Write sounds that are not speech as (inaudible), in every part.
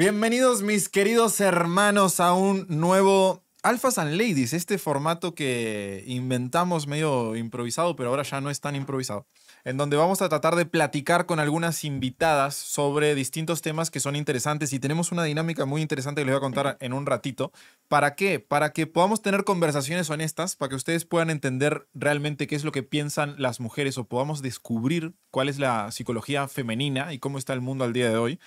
Bienvenidos mis queridos hermanos a un nuevo Alphas and Ladies, este formato que inventamos medio improvisado, pero ahora ya no es tan improvisado, en donde vamos a tratar de platicar con algunas invitadas sobre distintos temas que son interesantes y tenemos una dinámica muy interesante que les voy a contar en un ratito. ¿Para qué? Para que podamos tener conversaciones honestas, para que ustedes puedan entender realmente qué es lo que piensan las mujeres o podamos descubrir cuál es la psicología femenina y cómo está el mundo al día de hoy.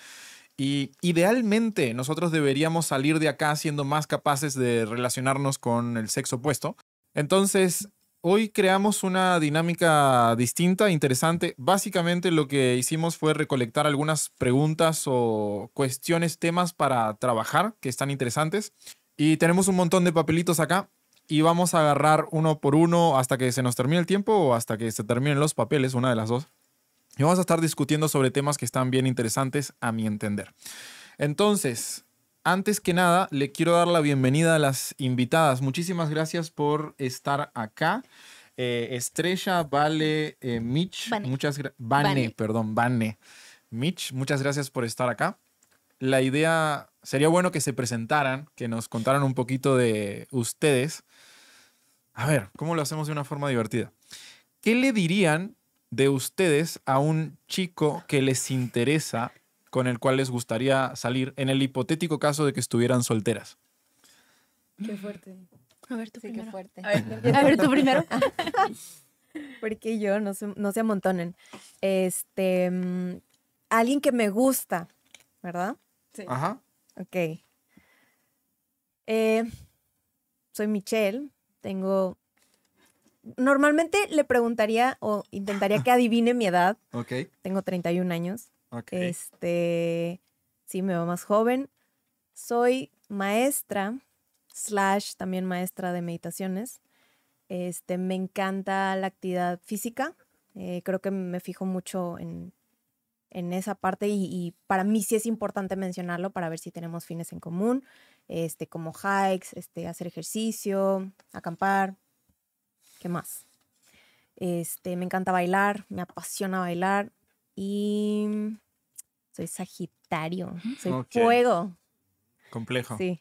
Y idealmente nosotros deberíamos salir de acá siendo más capaces de relacionarnos con el sexo opuesto. Entonces, hoy creamos una dinámica distinta, interesante. Básicamente lo que hicimos fue recolectar algunas preguntas o cuestiones, temas para trabajar que están interesantes. Y tenemos un montón de papelitos acá y vamos a agarrar uno por uno hasta que se nos termine el tiempo o hasta que se terminen los papeles, una de las dos. Y vamos a estar discutiendo sobre temas que están bien interesantes a mi entender. Entonces, antes que nada, le quiero dar la bienvenida a las invitadas. Muchísimas gracias por estar acá. Eh, Estrella, Vale, eh, Mitch, muchas gracias. Vane, perdón, Vane. Mitch, muchas gracias por estar acá. La idea sería bueno que se presentaran, que nos contaran un poquito de ustedes. A ver, ¿cómo lo hacemos de una forma divertida? ¿Qué le dirían de ustedes a un chico que les interesa, con el cual les gustaría salir, en el hipotético caso de que estuvieran solteras? Qué fuerte. A ver, tú primero. Qué fuerte. A ver, tú primero. (laughs) Porque yo no se, no se amontonen. Este, mm, alguien que me gusta, ¿verdad? Sí. Ajá. Ok. Eh, soy Michelle, tengo... Normalmente le preguntaría o intentaría que adivine mi edad. Ok. Tengo 31 años. Ok. Este, sí, me veo más joven. Soy maestra, slash también maestra de meditaciones. Este, me encanta la actividad física. Eh, creo que me fijo mucho en, en esa parte y, y para mí sí es importante mencionarlo para ver si tenemos fines en común, este, como hikes, este, hacer ejercicio, acampar. ¿Qué más? Este, me encanta bailar, me apasiona bailar y soy Sagitario, soy fuego. Complejo. Sí.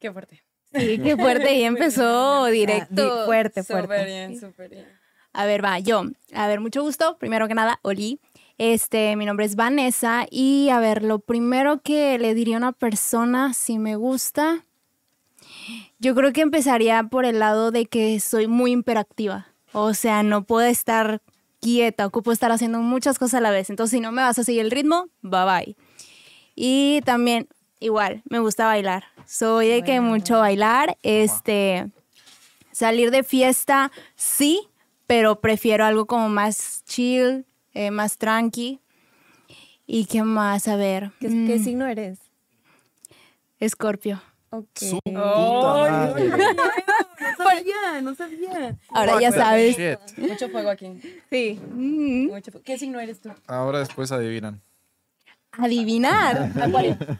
Qué fuerte. Sí, qué fuerte. Y empezó (laughs) Di- directo. fuerte, Súper fuerte. bien, súper bien. A ver, va, yo. A ver, mucho gusto. Primero que nada, Oli. Este, mi nombre es Vanessa. Y a ver, lo primero que le diría a una persona si me gusta, yo creo que empezaría por el lado de que soy muy hiperactiva. O sea, no puedo estar quieta, ocupo estar haciendo muchas cosas a la vez. Entonces, si no me vas a seguir el ritmo, bye bye. Y también, igual, me gusta bailar. Soy de que mucho bailar. Este, salir de fiesta, sí, pero prefiero algo como más chill, eh, más tranqui. ¿Y qué más? A ver. ¿Qué, qué mm, signo eres? Escorpio. Ok. Su puta Ay, madre. No sabía, no sabía. Ahora ya sabes. Shit. Mucho fuego aquí. Sí. Mm, Mucho fuego. ¿Qué signo eres tú? Ahora después adivinan. Adivinar. (laughs)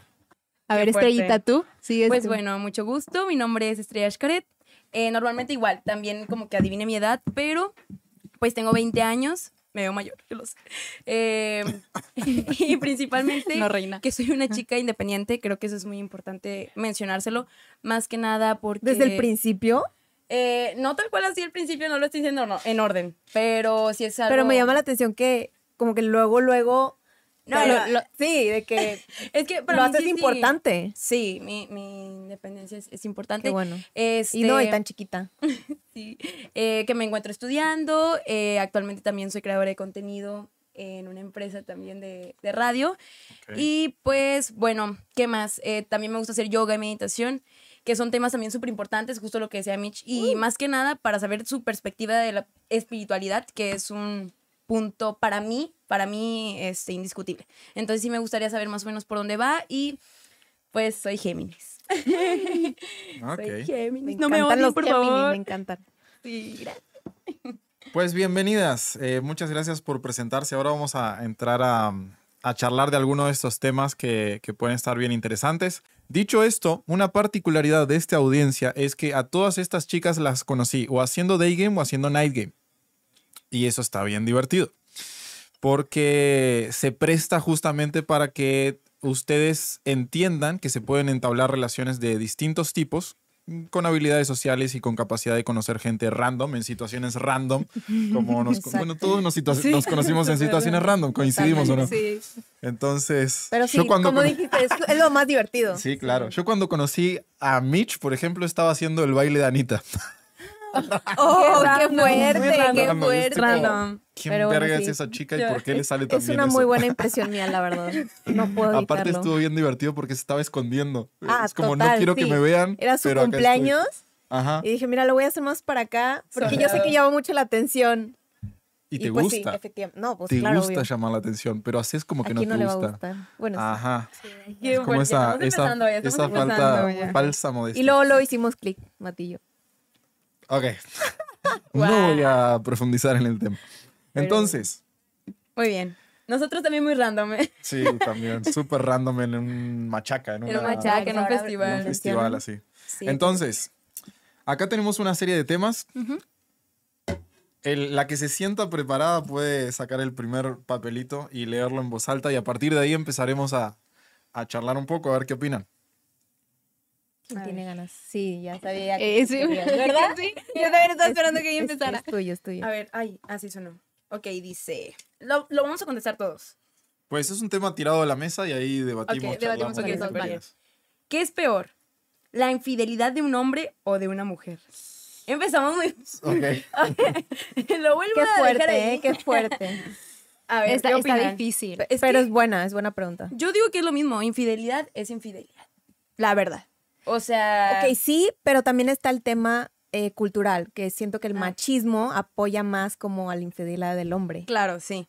A ver. Estrellita, tú. Sigues Pues tú. bueno, mucho gusto. Mi nombre es Estrella Xcaret. Eh, normalmente igual, también como que adivine mi edad, pero pues tengo 20 años. Me veo mayor, yo lo sé. Eh, (laughs) y principalmente No, reina. que soy una chica independiente. Creo que eso es muy importante mencionárselo. Más que nada porque... Desde el principio, Eh, no tal cual así al principio, no lo estoy diciendo no, en orden. Pero si es algo... pero me llama la atención que como que luego, luego... No, lo- lo- lo- sí, de que (laughs) Es que para lo mí haces sí, importante. Sí, mi, mi independencia es, es importante. Qué bueno. Este, Y no, y tan chiquita. (laughs) sí, eh, que me encuentro estudiando. eh, actualmente también soy creadora de contenido en una empresa también de, de radio. Y pues, bueno, ¿qué más? Eh, también me gusta hacer yoga y meditación, que son temas también súper importantes, justo lo que decía Mitch. Y más que nada para saber su perspectiva de la espiritualidad, que es un punto para mí, para mí, este, indiscutible. Entonces sí me gustaría saber más o menos por dónde va y pues soy Géminis. (laughs) Soy Ok. Géminis. Me no me encantan odien, los por Géminis, favor. me encantan. Sí, gracias. (laughs) Pues bienvenidas. Eh, muchas gracias por presentarse. Ahora vamos a entrar a, a charlar de alguno de estos temas que, que pueden estar bien interesantes. Dicho esto, una particularidad de esta audiencia es que a todas estas chicas las conocí o haciendo day game o haciendo night game. Y eso está bien divertido. Porque se presta justamente para que ustedes entiendan que se pueden entablar relaciones de distintos tipos con habilidades sociales y con capacidad de conocer gente random en situaciones random, (laughs) como nos, Exacto. bueno, todos nos, conocimos en (laughs) situaciones random, coincidimos o no. Sí. Entonces, Pero sí, yo cuando como dijiste, es lo más divertido. Sí, claro. Yo cuando conocí a Mitch, por ejemplo, estaba haciendo el baile de Anita. ¡Oh, qué, fuerte! muy. ¡Qué fuerte! Random. ¿Quién Pero bueno, verga sí. es esa chica y Ya. por qué le sale tan Es bien una muy eso? buena (laughs) impresión mía, la verdad. No puedo Aparte evitarlo. estuvo bien divertido porque se estaba escondiendo. Ah, es como no total, quiero que sí. me vean. Era su pero cumpleaños Ajá. y dije, mira, lo voy a hacer más para acá porque yo sé que llama mucho la atención. Y te pues gusta. sí, efectivamente. No, pues te claro, gusta obvio. llamar la atención, pero haces como que ¿A no te no le va gusta. Bueno, sí. Ajá. Qué como bueno, ya esa, estamos esa, empezando, ya estamos esa falta, ya. falsa modestia. Y luego lo hicimos clic, Matillo. Ok. (laughs) No voy a profundizar en el tema. Entonces, Muy bien. Nosotros también muy random, ¿eh? sí, también, (laughs) súper random en un machaca, en, En un una- machaca, en un Ahora- en festival. un festival así. Sí. Entonces, acá tenemos una serie de temas. El- la que se sienta preparada puede sacar el primer papelito y leerlo en voz alta y a partir de ahí empezaremos a, a charlar un poco, a ver qué opinan. ¿Quién A tiene ganas? Sí, ya sabía. que Eh, sí, querías, (laughs) ¿verdad? Sí. Yo también estaba esperando que ella empezara. Es tuyo, es tuyo. A ver, ay, así sonó. Ok, dice. Lo, lo vamos a contestar todos. Pues es un tema tirado a la mesa y ahí debatimos. Ok, debatimos que eso, vale. ¿Qué es peor? ¿La infidelidad de un hombre o de una mujer? Empezamos muy. (laughs) Ok. (laughs) lo vuelvo Qué a dejar fuerte, ahí. ¿eh? Qué fuerte. A ver, Está, ¿qué está difícil. Es Pero que es buena, es buena pregunta. yo digo que es lo mismo. Infidelidad es infidelidad. La verdad. O sea. Ok, sí, pero también está el tema eh, cultural, que siento que el Ah. machismo apoya más como a la infidelidad del hombre. Claro, sí.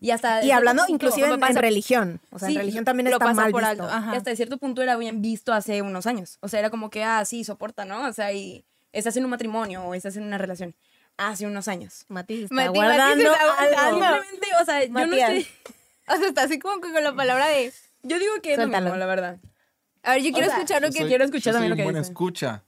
Y hasta. Y hablando punto, inclusive en, pasa- en religión. O sea, Sí, en religión también lo está pasa mal por visto. alto. Y hasta de cierto punto era bien visto hace unos años. O sea, era como que, ah, sí, soporta, ¿no? O sea, y estás en un matrimonio o estás en una relación. Hace unos años. Mati se está Mati- Mati guardando está algo. Simplemente, o sea, yo no Matías. estoy. (laughs) O sea, está así como que con la palabra de. Yo digo que es lo Suéltalo. mismo, la verdad. A ver, yo quiero sea, escuchar lo que. soy- quiero escuchar también lo que buen dice. escucha.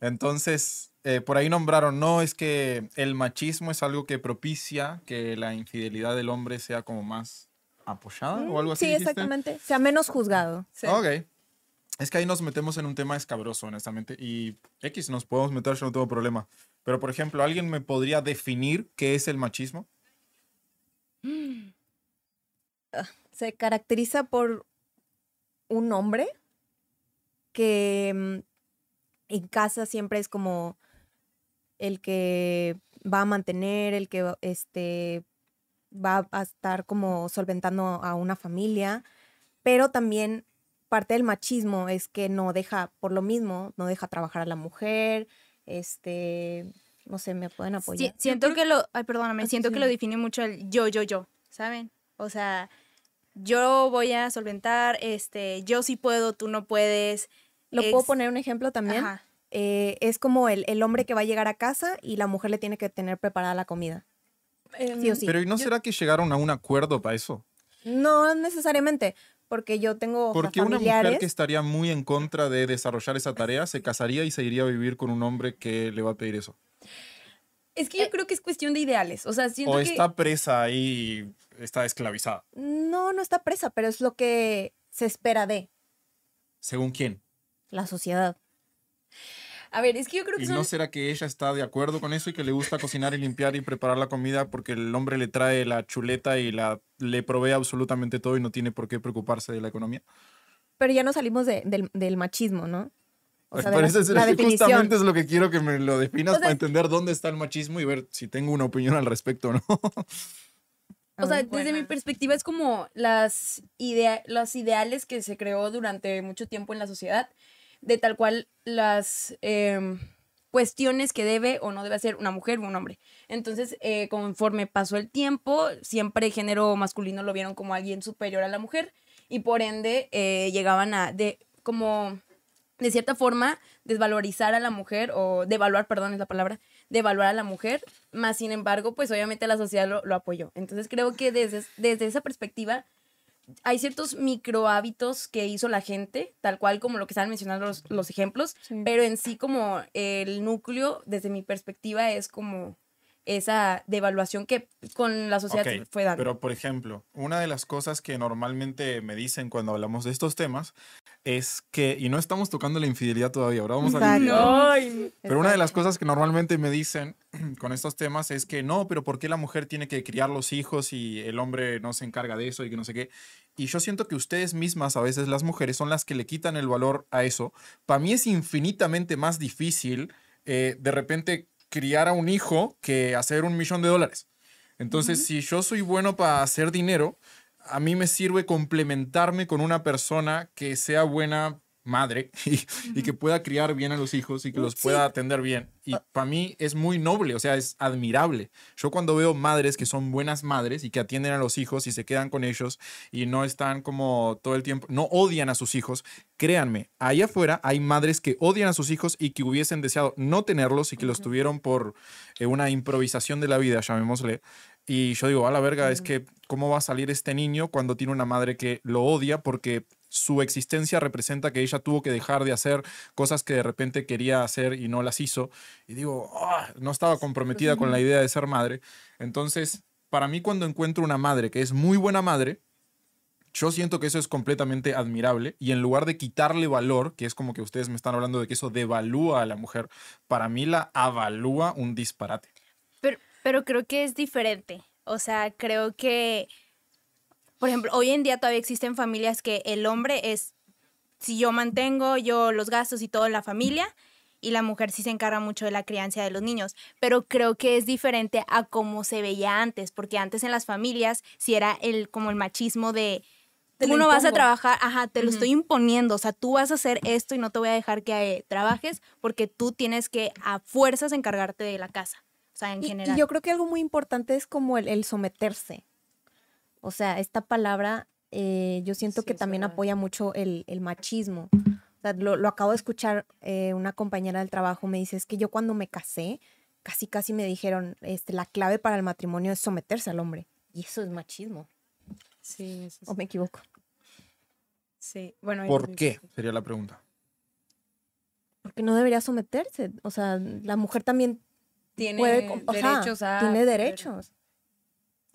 Entonces, eh, por ahí nombraron, no, es que el machismo es algo que propicia que la infidelidad del hombre sea como más apoyada o algo así. Sí, dijiste? exactamente. Sea menos juzgado. Sí. Ok. Es que ahí nos metemos en un tema escabroso, honestamente. Y X nos podemos meter, yo no tengo problema. Pero, por ejemplo, ¿alguien me podría definir qué es el machismo? Se caracteriza por un hombre que mm, en casa siempre es como el que va a mantener, el que este, va a estar como solventando a una familia, pero también parte del machismo es que no deja, por lo mismo, no deja trabajar a la mujer, este, no sé, me pueden Sí, apoyar. siento que lo. Ay, perdóname. Ah, Siento que lo define mucho el yo, yo, yo. ¿Saben? O sea, yo voy a solventar, este, yo sí puedo, tú no puedes. ¿Lo puedo poner un ejemplo también? Ajá. eh, es como el, el hombre que va a llegar a casa y la mujer le tiene que tener preparada la comida. Em, Sí o sí. Pero ¿y no será que llegaron a un acuerdo para eso? No necesariamente, porque yo tengo Porque una mujer que estaría muy en contra de desarrollar esa tarea se casaría y se iría a vivir con un hombre que le va a pedir eso. Es que yo creo que es cuestión de ideales. O sea, siento O que. está presa ahí y está esclavizada. No, no está presa, pero es lo que se espera de ¿Según quién? la sociedad. A ver, es que yo creo que ¿Y son. no será que ella está de acuerdo con eso y que le gusta cocinar y limpiar y preparar la comida porque el hombre le trae la chuleta y la, le provee absolutamente todo y no tiene por qué preocuparse de la economía? Pero ya no salimos de- del, del machismo, ¿no? O sea, de Por la, definición. justamente es lo que quiero que me lo definas O sea, para entender dónde está el machismo y ver si tengo una opinión al respecto o no. O sea, desde mi perspectiva es como las idea los ideales que se creó durante mucho tiempo en la sociedad, de tal cual las em, cuestiones que debe o no debe hacer una mujer o un hombre. Entonces, eh, conforme pasó el tiempo, siempre el género masculino lo vieron como alguien superior a la mujer y por ende eh, llegaban a, de, como, de cierta forma, desvalorizar a la mujer o devaluar, perdón, es la palabra, devaluar a la mujer, más sin embargo, pues obviamente la sociedad lo, lo apoyó. Entonces creo que desde, desde esa perspectiva hay ciertos micro hábitos que hizo la gente, tal cual como lo que estaban mencionando los, los ejemplos, Sí. pero en sí como el núcleo, desde mi perspectiva, es como esa devaluación que con la sociedad fue dando. Pero, por ejemplo, una de las cosas que normalmente me dicen cuando hablamos de estos temas es que, y no estamos tocando la infidelidad todavía, ahora vamos a. Ay, Pero una de las cosas que normalmente me dicen (clears throat) con estos temas es que no, pero ¿por qué la mujer tiene que criar los hijos y el hombre no se encarga de eso y que no sé qué? Y yo siento que ustedes mismas, a veces las mujeres, son las que le quitan el valor a eso. Para mí es infinitamente más difícil eh, de repente criar a un hijo que hacer un millón de dólares. Entonces, si yo soy bueno para hacer dinero, a mí me sirve complementarme con una persona que sea buena madre (laughs) y, y que pueda criar bien a los hijos y que los Sí. pueda atender bien. Y para mí es muy noble, o sea, es admirable. Yo cuando veo madres que son buenas madres y que atienden a los hijos y se quedan con ellos y no están como todo el tiempo, no odian a sus hijos, créanme, ahí afuera hay madres que odian a sus hijos y que hubiesen deseado no tenerlos y que los tuvieron por eh, una improvisación de la vida, llamémosle. Y yo digo, a la verga, es que ¿cómo va a salir este niño cuando tiene una madre que lo odia porque su existencia representa que ella tuvo que dejar de hacer cosas que de repente quería hacer y no las hizo? Y digo, "Ah, no estaba comprometida con la idea de ser madre. Entonces, para mí cuando encuentro una madre que es muy buena madre, yo siento que eso es completamente admirable y en lugar de quitarle valor, que es como que ustedes me están hablando de que eso devalúa a la mujer, para mí la avalúa un disparate. Pero, pero creo que es diferente. O sea, creo que, por ejemplo, hoy en día todavía existen familias que el hombre es, si yo mantengo yo los gastos y todo en la familia, y la mujer sí se encarga mucho de la crianza de los niños. Pero creo que es diferente a cómo se veía antes, porque antes en las familias sí era el, como el machismo de... Tú no vas a impongo". trabajar, ajá, te lo estoy imponiendo, o sea, tú vas a hacer esto y no te voy a dejar que eh, trabajes porque tú tienes que a fuerzas encargarte de la casa, o sea, en Y- y, general. yo creo que algo muy importante es como el, el someterse. O sea, esta palabra eh, yo siento Sí, que es también verdad. apoya mucho el, el machismo. O sea, lo, lo acabo de escuchar, eh, una compañera del trabajo me dice, es que yo cuando me casé, casi casi me dijeron, este, la clave para el matrimonio es someterse al hombre. Y eso es machismo. Sí, eso ¿O sí. me equivoco? Sí, bueno. ¿Por qué? Sería la pregunta. Porque no debería someterse. O sea, la mujer también Tiene puede... com- ajá, derechos a... tiene derechos.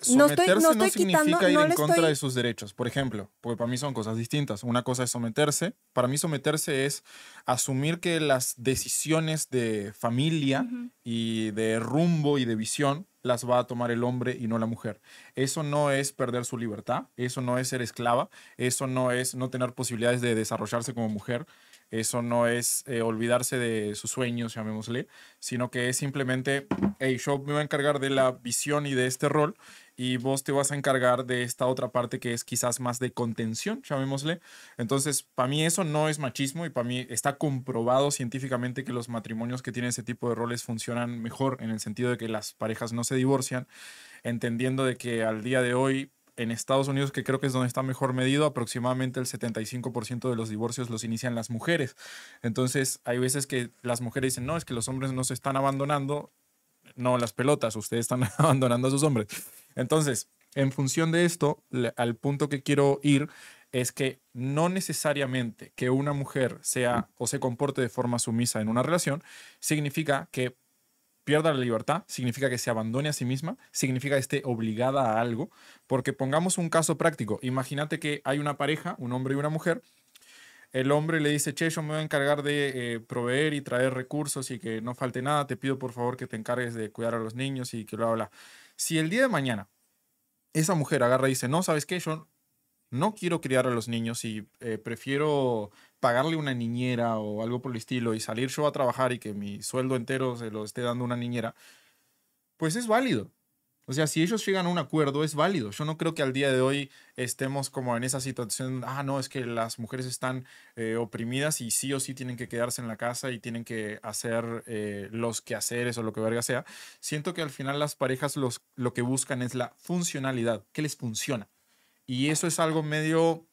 No estoy- Someterse no no, estoy quitando- significa ir no en contra estoy- de sus derechos. Por ejemplo, porque para mí son cosas distintas. Una cosa es someterse. Para mí someterse es asumir que las decisiones de familia y de rumbo y de visión las va a tomar el hombre y no la mujer. Eso no es perder su libertad, eso no es ser esclava, eso no es no tener posibilidades de desarrollarse como mujer, eso no es eh, olvidarse de sus sueños, llamémosle, sino que es simplemente, hey, yo me voy a encargar de la visión y de este rol y vos te vas a encargar de esta otra parte que es quizás más de contención, llamémosle. Entonces, para mí eso no es machismo y para mí está comprobado científicamente que los matrimonios que tienen ese tipo de roles funcionan mejor en el sentido de que las parejas no se divorcian, entendiendo de que al día de hoy en Estados Unidos, que creo que es donde está mejor medido, aproximadamente el 75% de los divorcios los inician las mujeres. Entonces, hay veces que las mujeres dicen, no, es que los hombres no se están abandonando. No, las pelotas, ustedes están (laughs) abandonando a sus hombres. Entonces, en función de esto, al punto que quiero ir es que no necesariamente que una mujer sea o se comporte de forma sumisa en una relación significa que pierda la libertad, significa que se abandone a sí misma, significa que esté obligada a algo, porque pongamos un caso práctico, imagínate que hay una pareja, un hombre y una mujer, el hombre le dice, che, yo me voy a encargar de eh, proveer y traer recursos y que no falte nada, te pido por favor que te encargues de cuidar a los niños y que bla, bla. Si el día de mañana esa mujer agarra y dice, no, ¿sabes qué? Yo no quiero criar a los niños y eh, prefiero pagarle una niñera o algo por el estilo y salir yo a trabajar y que mi sueldo entero se lo esté dando una niñera, pues es válido. O sea, si ellos llegan a un acuerdo, es válido. Yo no creo que al día de hoy estemos como en esa situación, ah, no, es que las mujeres están eh, oprimidas y sí o sí tienen que quedarse en la casa y tienen que hacer eh, los quehaceres o lo que verga sea. Siento que al final las parejas los, lo que buscan es la funcionalidad, que les funciona. Y eso es algo medio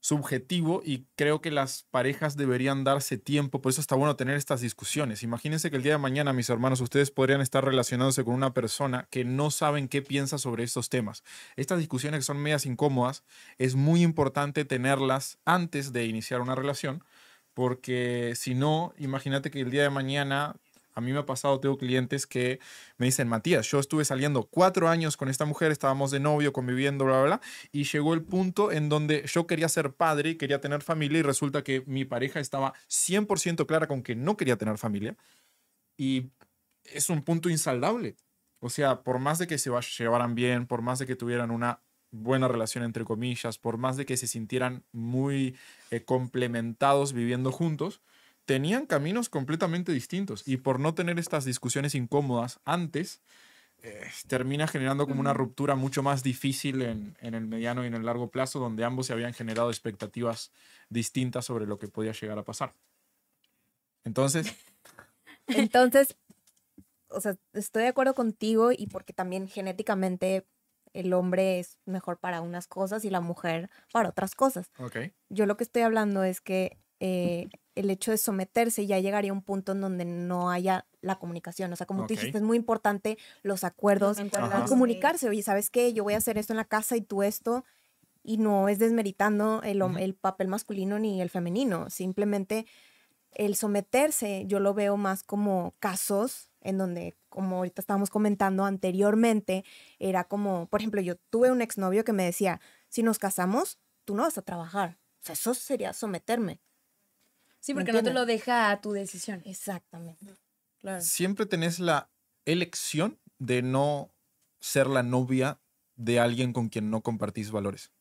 subjetivo y creo que las parejas deberían darse tiempo, por eso está bueno tener estas discusiones. Imagínense que el día de mañana, mis hermanos, ustedes podrían estar relacionándose con una persona que no saben qué piensa sobre estos temas. Estas discusiones que son medias incómodas, es muy importante tenerlas antes de iniciar una relación, porque si no, imagínate que el día de mañana a mí me ha pasado, tengo clientes que me dicen, Matías, yo estuve saliendo cuatro años con esta mujer, estábamos de novio, conviviendo, bla, bla, bla, y llegó el punto en donde yo quería ser padre, quería tener familia, y resulta que mi pareja estaba 100% clara con que no quería tener familia, y es un punto insaldable. O sea, por más de que se va- llevaran bien, por más de que tuvieran una buena relación entre comillas, por más de que se sintieran muy eh, complementados viviendo juntos, tenían caminos completamente distintos y por no tener estas discusiones incómodas antes, eh, termina generando como una ruptura mucho más difícil en, en el mediano y en el largo plazo, donde ambos se habían generado expectativas distintas sobre lo que podía llegar a pasar. Entonces, (laughs) Entonces, o sea, estoy de acuerdo contigo y porque también genéticamente el hombre es mejor para unas cosas y la mujer para otras cosas. ok, Yo lo que estoy hablando es que eh, el hecho de someterse ya llegaría a un punto en donde no haya la comunicación. O sea, como tú dijiste, es muy importante los acuerdos y comunicarse. Oye, ¿sabes qué? Yo voy a hacer esto en la casa y tú esto. Y no es desmeritando el, el papel masculino ni el femenino. Simplemente el someterse, yo lo veo más como casos en donde, como ahorita estábamos comentando anteriormente, era como, por ejemplo, yo tuve un exnovio que me decía, si nos casamos, tú no vas a trabajar. O sea, eso sería someterme. Sí, ¿Me porque no te lo deja a tu decisión. Exactamente. Claro. siempre tenés la elección de no ser la novia de alguien con quien no compartís valores.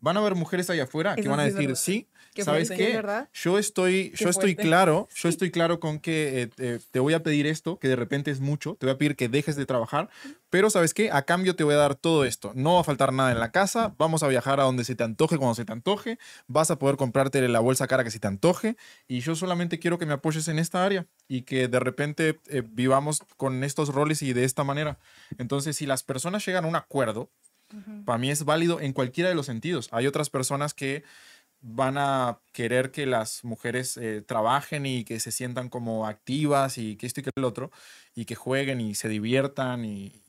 Van a haber mujeres allá afuera que van a decir, sí, Qué ¿sabes fuerte. qué? Yo estoy, Qué yo estoy fuerte. claro, yo estoy (laughs) claro con que eh, eh, te voy a pedir esto, que de repente es mucho, te voy a pedir que dejes de trabajar, pero ¿sabes qué? A cambio te voy a dar todo esto. No va a faltar nada en la casa, vamos a viajar a donde se te antoje, cuando se te antoje, vas a poder comprarte la bolsa cara que se te antoje, y yo solamente quiero que me apoyes en esta área y que de repente eh, vivamos con estos roles y de esta manera. Entonces, si las personas llegan a un acuerdo, para mí es válido en cualquiera de los sentidos. Hay otras personas que van a querer que las mujeres eh, trabajen y que se sientan como activas y que esto y que el otro, y que jueguen y se diviertan y,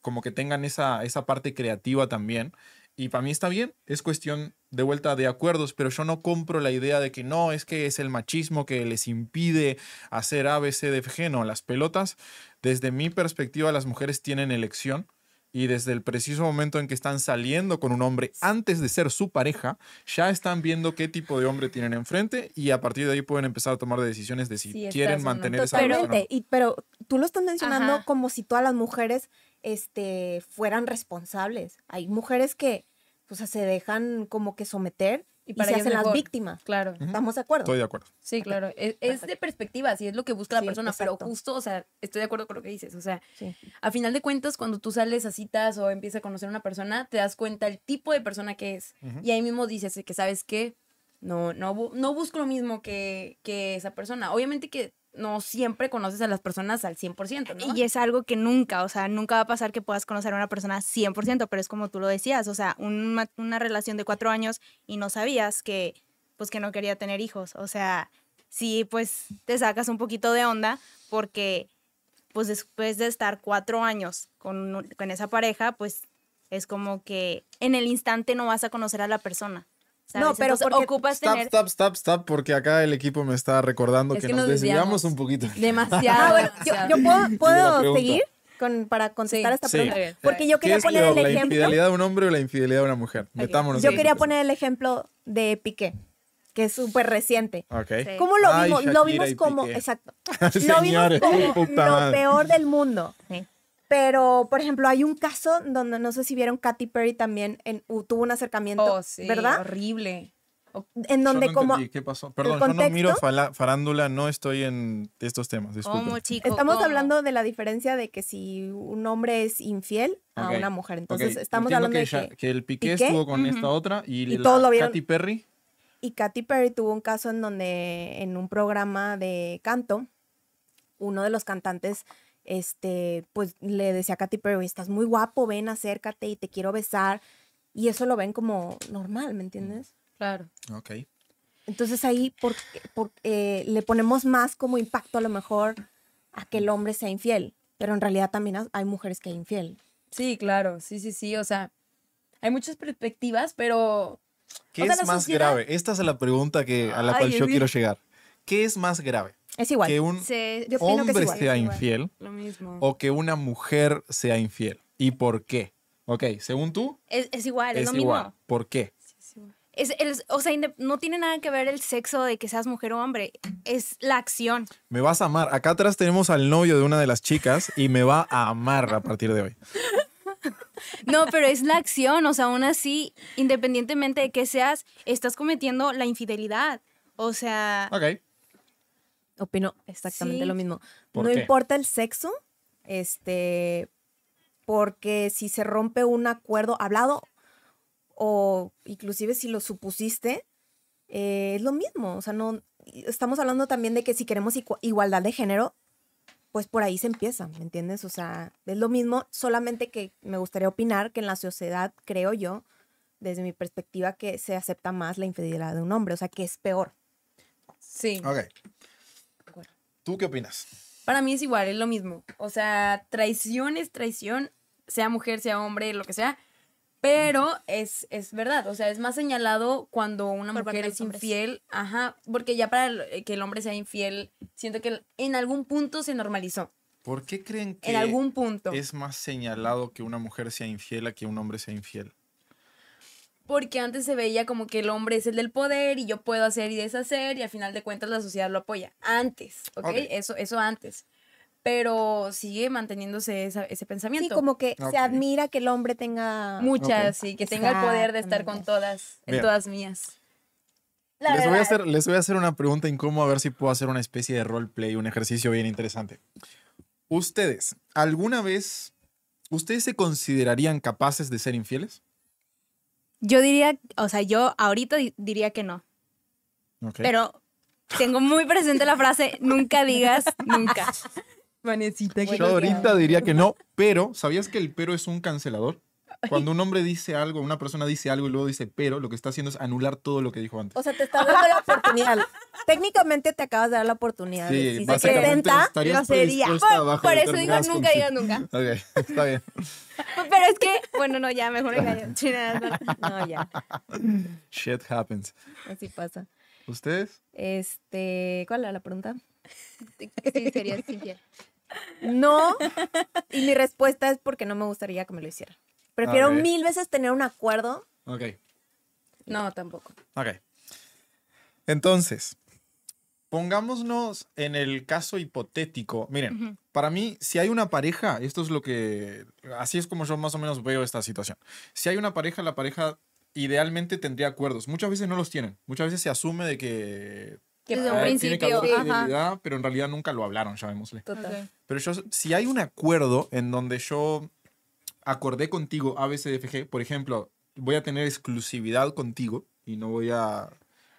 como que tengan esa, esa parte creativa también. Y para mí está bien, es cuestión de vuelta de acuerdos, pero yo no compro la idea de que no, es que es el machismo que les impide hacer A, B, C, D, F, G. No, las pelotas, desde mi perspectiva, las mujeres tienen elección y desde el preciso momento en que están saliendo con un hombre antes de ser su pareja, ya están viendo qué tipo de hombre tienen enfrente y a partir de ahí pueden empezar a tomar decisiones de si quieren no. mantener esa relación. no. Y, pero tú lo estás mencionando Ajá. como si todas las mujeres este, fueran responsables. Hay mujeres que o sea, se dejan como que someter Y y, para se hacen las víctimas. Claro. ¿Estamos de acuerdo? Estoy de acuerdo. Sí, claro. Es, es de perspectiva, sí, es lo que busca la Sí, persona, pero justo, o sea, estoy de acuerdo con lo que dices. O sea, Sí. a final de cuentas, cuando tú sales a citas o empiezas a conocer a una persona, te das cuenta el tipo de persona que es. Y ahí mismo dices que, ¿sabes qué? No, no, no busco lo mismo que, que esa persona. Obviamente que no siempre conoces a las personas al 100%, ¿no? Y es algo que nunca, o sea, nunca va a pasar que puedas conocer a una persona 100%, pero es como tú lo decías, o sea, una, una relación de cuatro años y no sabías que, pues, que no quería tener hijos. O sea, sí, pues, te sacas un poquito de onda porque, pues, después de estar cuatro años con, con esa pareja, pues, es como que en el instante no vas a conocer a la persona. No, ¿sabes? pero Entonces, porque- ocupas Stop, tener... stop, stop, stop, porque acá el equipo me está recordando Es que, que nos nos desviamos desviamos. un poquito. (laughs) Demasiado. Ah, bueno, yo, yo puedo, la puedo seguir con, para contestar Sí. esta Sí. pregunta. Porque yo ¿Qué quería poner peor, el la ejemplo. infidelidad de un hombre o la infidelidad de una mujer? Metámonos Yo quería poner el ejemplo de Piqué, que es súper reciente. situación. Ok. Sí. ¿Cómo lo Ay, vimos? lo vimos como, exacto, (laughs) lo vimos como lo peor del mundo. Sí. Pero, por ejemplo, hay un caso donde no sé si vieron Katy Perry también en, u- tuvo un acercamiento, Oh, sí, ¿verdad? horrible. En Yo donde no como entendí, ¿Qué pasó? Perdón, yo no miro fala- farándula, no estoy en estos temas. ¿Cómo, chico? estamos ¿Cómo? hablando de la diferencia de que si un hombre es infiel a una mujer. Entonces, estamos entiendo hablando que, de que que el Piqué, Piqué, estuvo con esta otra y, Y la todos lo vieron. Katy Perry. Y Katy Perry tuvo un caso en donde en un programa de canto, uno de los cantantes, este, pues le decía a Katy Perry, estás muy guapo, ven, acércate y te quiero besar. Y eso lo ven como normal, ¿me entiendes? Claro. Ok. Entonces ahí por, por- eh, le ponemos más como impacto a lo mejor a que el hombre sea infiel. Pero en realidad también ha- hay mujeres que hay infiel. Sí, claro, sí, sí, sí. O sea, hay muchas perspectivas, pero ¿Qué O sea, es más sociedad- grave? Esta es la pregunta que, a la Ay, cual yo quiero llegar. ¿Qué es más grave? Es igual. que un Se- Yo opino que es hombre igual, sea es igual. infiel Lo mismo. o que una mujer sea infiel? ¿Y por qué? Ok, según tú, es, es igual, es, es lo igual. mismo. ¿Por qué? Es, el- o sea, no tiene nada que ver el sexo de que seas mujer o hombre. Es la acción. Me vas a amar. Acá atrás tenemos al novio de una de las chicas y me va a amar a partir de hoy. (laughs) No, pero es la acción. O sea, aún así, independientemente de que seas, estás cometiendo la infidelidad. O sea, Ok. Opino exactamente Sí. lo mismo. ¿Por no qué? importa el sexo, este, porque si se rompe un acuerdo hablado o inclusive si lo supusiste, eh, es lo mismo. O sea, no estamos hablando también de que si queremos igu- igualdad de género, pues por ahí se empieza, ¿me entiendes? O sea, es lo mismo, solamente que me gustaría opinar que en la sociedad, creo yo, desde mi perspectiva, que se acepta más la infidelidad de un hombre, o sea, que es peor. Sí. Ok. ¿Tú qué opinas? Para mí es igual, es lo mismo. O sea, traición es traición, sea mujer, sea hombre, lo que sea. Pero es, es verdad, o sea, es más señalado cuando una Por mujer es infiel, ajá, porque ya para el- que el hombre sea infiel, siento que en algún punto se normalizó, ¿Por qué creen que en algún punto. es más señalado que una mujer sea infiel a que un hombre sea infiel? Porque antes se veía como que el hombre es el del poder y yo puedo hacer y deshacer y al final de cuentas la sociedad lo apoya. Antes, ¿ok? Eso, eso antes. Pero sigue manteniéndose esa- ese Sí, pensamiento. como que se admira que el hombre tenga... Muchas, Ok. sí, que tenga el poder de estar con todas, en Bien. todas mías. La Les voy, a hacer, les voy a hacer una pregunta incómoda a ver si puedo hacer una especie de roleplay, un ejercicio bien interesante. Ustedes, ¿alguna vez, ustedes se considerarían capaces de ser infieles? Yo diría, o sea, yo ahorita di- diría que no. Ok. Pero tengo muy presente la frase, nunca digas nunca. Vanesita, Yo ahorita diría que no, pero ¿sabías que el pero es un cancelador? Cuando (laughs) un hombre dice algo, una persona dice algo y luego dice pero, lo que está haciendo es anular todo lo que dijo antes. O sea, te está dando la oportunidad. Técnicamente te acabas de dar la oportunidad. Sí, si se grosería. predispuesta bajo Por eso digo nunca digas nunca. (laughs) Ok, está bien. (laughs) Pero es que, bueno, no, ya, mejor nada, no. No, ya, Shit happens. así pasa. ¿Ustedes? Este, ¿cuál era la pregunta? Sí, sería infiel. No, y mi respuesta es porque no me gustaría que me lo hicieran. Prefiero Ok. mil veces tener un acuerdo. Ok. No, tampoco. Ok. Entonces, pongámonos en el caso hipotético. Miren, para mí, si hay una pareja, esto es lo que. Así es como yo más o menos veo esta situación. Si hay una pareja, la pareja idealmente tendría acuerdos. Muchas veces no los tienen. Muchas veces se asume de que. Que Desde un eh, padre. tiene que principio, haber fidelidad, pero en realidad nunca lo hablaron, llamémosle. Total. Pero yo, si hay un acuerdo en donde yo acordé contigo ABCDFG, por ejemplo, voy a tener exclusividad contigo y no voy a,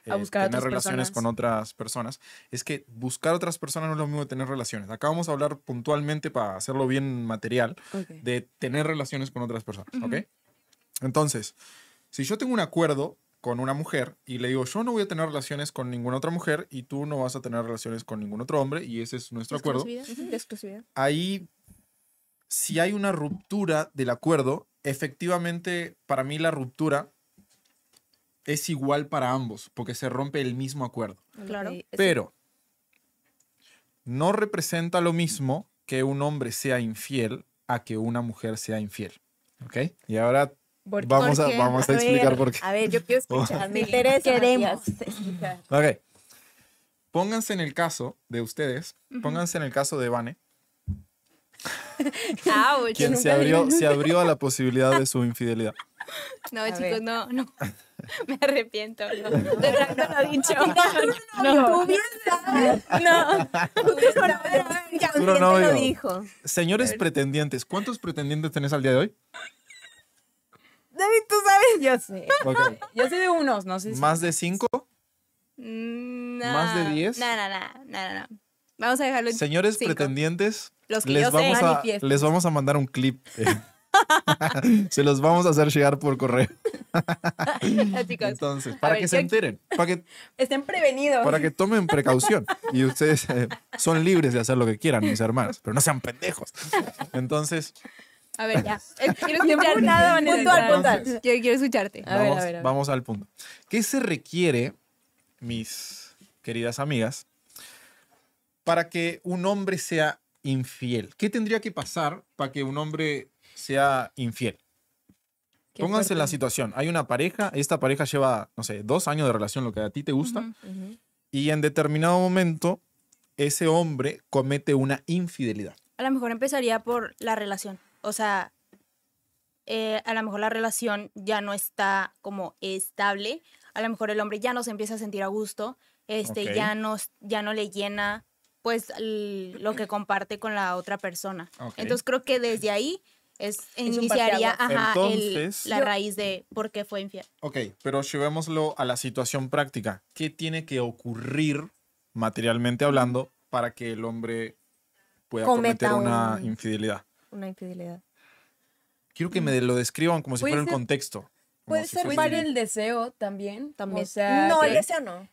eh, A buscar tener otras relaciones personas. con otras personas, es que buscar otras personas no es lo mismo de tener relaciones. Acá vamos a hablar puntualmente para hacerlo bien material de tener relaciones con otras personas, ¿ok? Entonces, si yo tengo un acuerdo con una mujer y le digo, yo no voy a tener relaciones con ninguna otra mujer y tú no vas a tener relaciones con ningún otro hombre y ese es nuestro acuerdo, exclusividad. ahí, si hay una ruptura del acuerdo, efectivamente, para mí la ruptura es igual para ambos, porque se rompe el mismo acuerdo. Claro. Pero no representa lo mismo que un hombre sea infiel a que una mujer sea infiel. ¿Ok? Y ahora vamos, ¿Por a, vamos a A explicar ver, por qué. A ver, yo quiero escuchar. (laughs) Me interesa. Queremos. (laughs) Ok. Pónganse en el caso de ustedes, pónganse en el caso de Vane. (laughs) quien se abrió, se abrió a la posibilidad de su infidelidad. No, A chicos, ver. no, no. (laughs) Me arrepiento. No, de verdad no lo he dicho. No, no. Ya, (laughs) Puro ¿quién te novio. lo dijo? Señores pretendientes, ¿cuántos pretendientes tenés al día de hoy? David, tú sabes. Yo sé. Ok. Yo sé de unos, no sé si. ¿Más de cinco? No. ¿Más de 10? No, no, no, no, no, no. Vamos a dejarlo en Señores cinco. pretendientes, Los que les yo sé. vamos, a, Manifiesten. les vamos a mandar un clip. (laughs) Se los vamos a hacer llegar por correo. Chicos. Entonces, para ver, que se enteren, para que, Estén prevenidos. para que tomen precaución. Y ustedes eh, son libres de hacer lo que quieran, mis hermanos, pero no sean pendejos. Entonces, A ver, ya. Eh, Quiero escucharte. nada. Puntual, puntual. Yo quiero escucharte. A ver, vamos, a ver, a ver. vamos al punto. ¿Qué se requiere, mis queridas amigas, para que un hombre sea infiel? ¿Qué tendría que pasar para que un hombre sea infiel? Qué Pónganse en la situación. Hay una pareja, esta pareja lleva, no sé, dos años de relación, lo que a ti te gusta, y en determinado momento ese hombre comete una infidelidad. A lo mejor empezaría por la relación. O sea, eh, a lo mejor la relación ya no está como estable. A lo mejor el hombre ya no se empieza a sentir a gusto. Este, ya, no, ya no le llena pues lo que comparte con la otra persona. Ok. Entonces creo que desde ahí es, un iniciaría ajá, el- Entonces- la Yo- raíz de por qué fue infiel. Ok, pero llevémoslo a la situación práctica. ¿Qué tiene que ocurrir, materialmente hablando, para que el hombre pueda Cometa cometer una un- infidelidad? Una infidelidad. Quiero que me lo describan como si Puede fuera el ser- contexto. puede si ser ser el deseo también. También. O sea, no, el que- deseo no.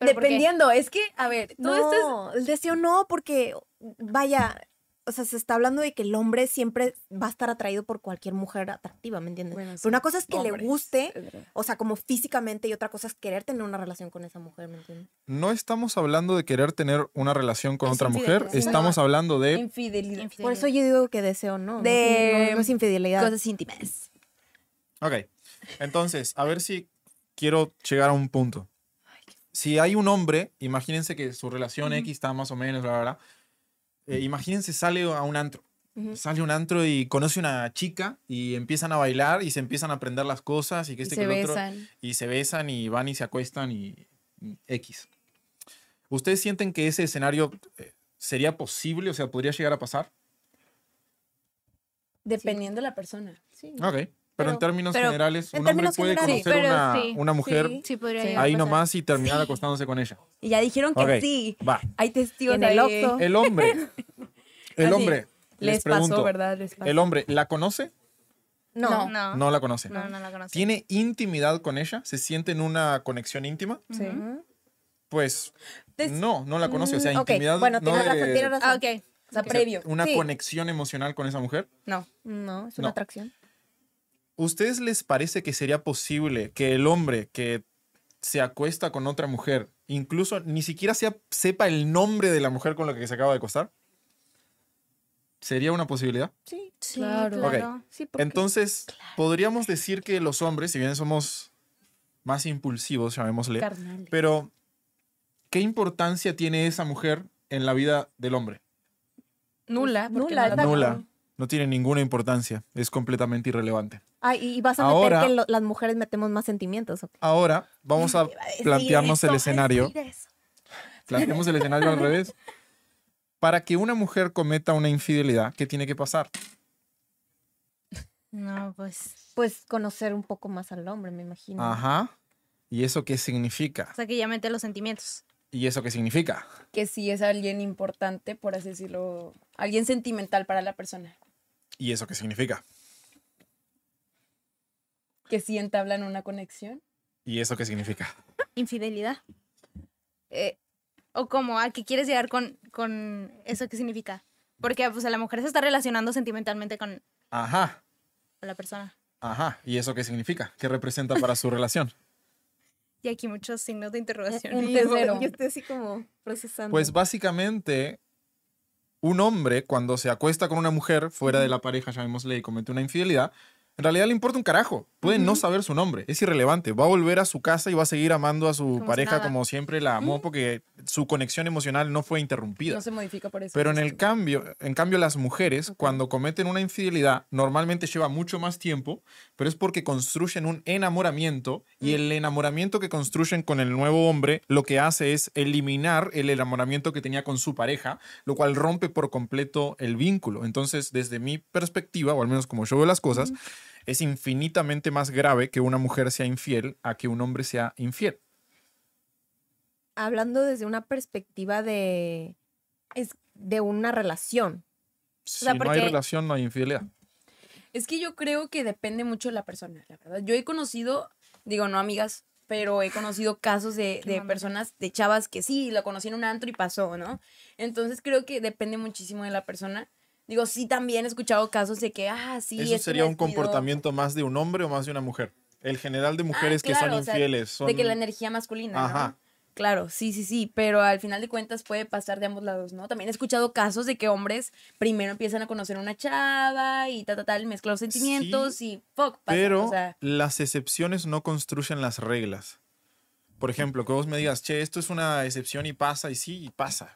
Dependiendo, es que, a ver, todo esto es No, el deseo no, porque, vaya, o sea, se está hablando de que el hombre siempre va a estar atraído por cualquier mujer atractiva, ¿me entiendes? Bueno, Pero una cosa es que hombres, le guste, o sea, como físicamente, y otra cosa es querer tener una relación con esa mujer, ¿me entiendes? No estamos hablando de querer tener una relación con Es otra mujer, estamos hablando de... Infidelidad. Infidelidad. Por eso yo digo que deseo no. no De- no, no es infidelidad. Cosas íntimas. Ok, entonces, a ver si quiero llegar a un punto. Si hay un hombre, imagínense que su relación X está más o menos, bla, bla, bla. eh, imagínense sale a un antro. Ujú. Sale a un antro y conoce una chica y empiezan a bailar y se empiezan a aprender las cosas y que Y este se que el otro. besan. Y se besan y van y se acuestan y, y X. ¿Ustedes sienten que ese escenario eh, sería posible? O sea, podría llegar a pasar. Dependiendo de la persona. Sí. Ok. Pero, en términos pero generales, en un hombre puede generales, conocer pero una, sí, una mujer sí. Sí, Sí. ahí pasar. nomás y terminar acostándose con ella. Y ya dijeron que sí. Va. Hay testigos En el ahí. Oxxo. El hombre. (laughs) El Así, hombre. Les Les pregunto. pasó, ¿verdad? Les pasó. ¿El hombre la conoce? No. No. No, la conoce. no, no la conozco. ¿Tiene intimidad con ella? ¿Se siente en una conexión íntima? Sí. Pues Des- no, no la conoce. O sea, Mm, intimidad Bueno, no tienes de- razón, tienes razón. Ah, ok. O sea, previo. una Sí. conexión emocional con esa mujer. No. No, es No. una atracción. ¿Ustedes les parece que sería posible que el hombre que se acuesta con otra mujer, incluso ni siquiera sea- sepa el nombre de la mujer con la que se acaba de acostar? ¿Sería una posibilidad? Sí, Sí, Claro. claro. sí. porque- Entonces, podríamos decir que los hombres, si bien somos más impulsivos, llamémosle, Carnal. pero ¿qué importancia tiene esa mujer en la vida del hombre? Nula. Nula, no. Nula. No tiene ninguna importancia. Es completamente irrelevante. Ah, y vas a meter Ahora- que lo- las mujeres metemos más sentimientos. ¿ok? Ahora vamos a plantearnos el escenario. Planteemos el escenario al revés. Para que una mujer cometa una infidelidad, ¿qué tiene que pasar? No, pues. Pues conocer un poco más al hombre, me imagino. Ajá. ¿Y eso qué significa? O sea, que ya mete los sentimientos. ¿Y eso qué significa? Que sí es alguien importante, por así decirlo. Alguien sentimental para la persona. ¿Y eso qué significa? Que sí entablan una conexión. ¿Y eso qué significa? Infidelidad. Eh, o como, ¿a qué quieres llegar con, con eso? ¿Qué significa? Porque pues a la mujer se está relacionando sentimentalmente con Ajá. la persona. Ajá. ¿Y eso qué significa? ¿Qué representa para su relación? (laughs) Y aquí muchos signos de interrogación. Un tercero. Yo estoy así como procesando. Pues básicamente, un hombre cuando se acuesta con una mujer fuera de la pareja, llamémosle, y comete una infidelidad, en realidad le importa un carajo. Puede no saber su nombre, es irrelevante. Va a volver a su casa y va a seguir amando a su Como pareja nada. como siempre la amó porque su conexión emocional no fue interrumpida. No se modifica por eso. Pero en el cambio, en cambio las mujeres cuando cometen una infidelidad normalmente lleva mucho más tiempo, pero es porque construyen un enamoramiento y el enamoramiento que construyen con el nuevo hombre lo que hace es eliminar el enamoramiento que tenía con su pareja, lo cual rompe por completo el vínculo. Entonces, desde mi perspectiva, o al menos como yo veo las cosas, es infinitamente más grave que una mujer sea infiel a que un hombre sea infiel. Hablando desde una perspectiva de, es de una relación. Si sea, no hay relación, no hay infidelidad. Es que yo creo que depende mucho de la persona, la verdad. Yo he conocido, digo, no amigas, pero he conocido casos de, de personas, de chavas que sí, lo conocí en un antro y pasó, ¿no? Entonces creo que depende muchísimo de la persona. Digo, sí, también he escuchado casos de que, ah, sí. Eso este sería un comportamiento más de un hombre o más de una mujer. El general de mujeres que claro, son o sea, infieles son. De que la energía masculina, Ajá. ¿no? Claro, sí, sí, sí, pero al final de cuentas puede pasar de ambos lados, ¿no? También he escuchado casos de que hombres primero empiezan a conocer a una chava y tal, tal, tal, mezclan los sentimientos y fuck, pasa, Pero o sea, las excepciones no construyen las reglas. Por ejemplo, que vos me digas, che, esto es una excepción y pasa, y sí, y pasa.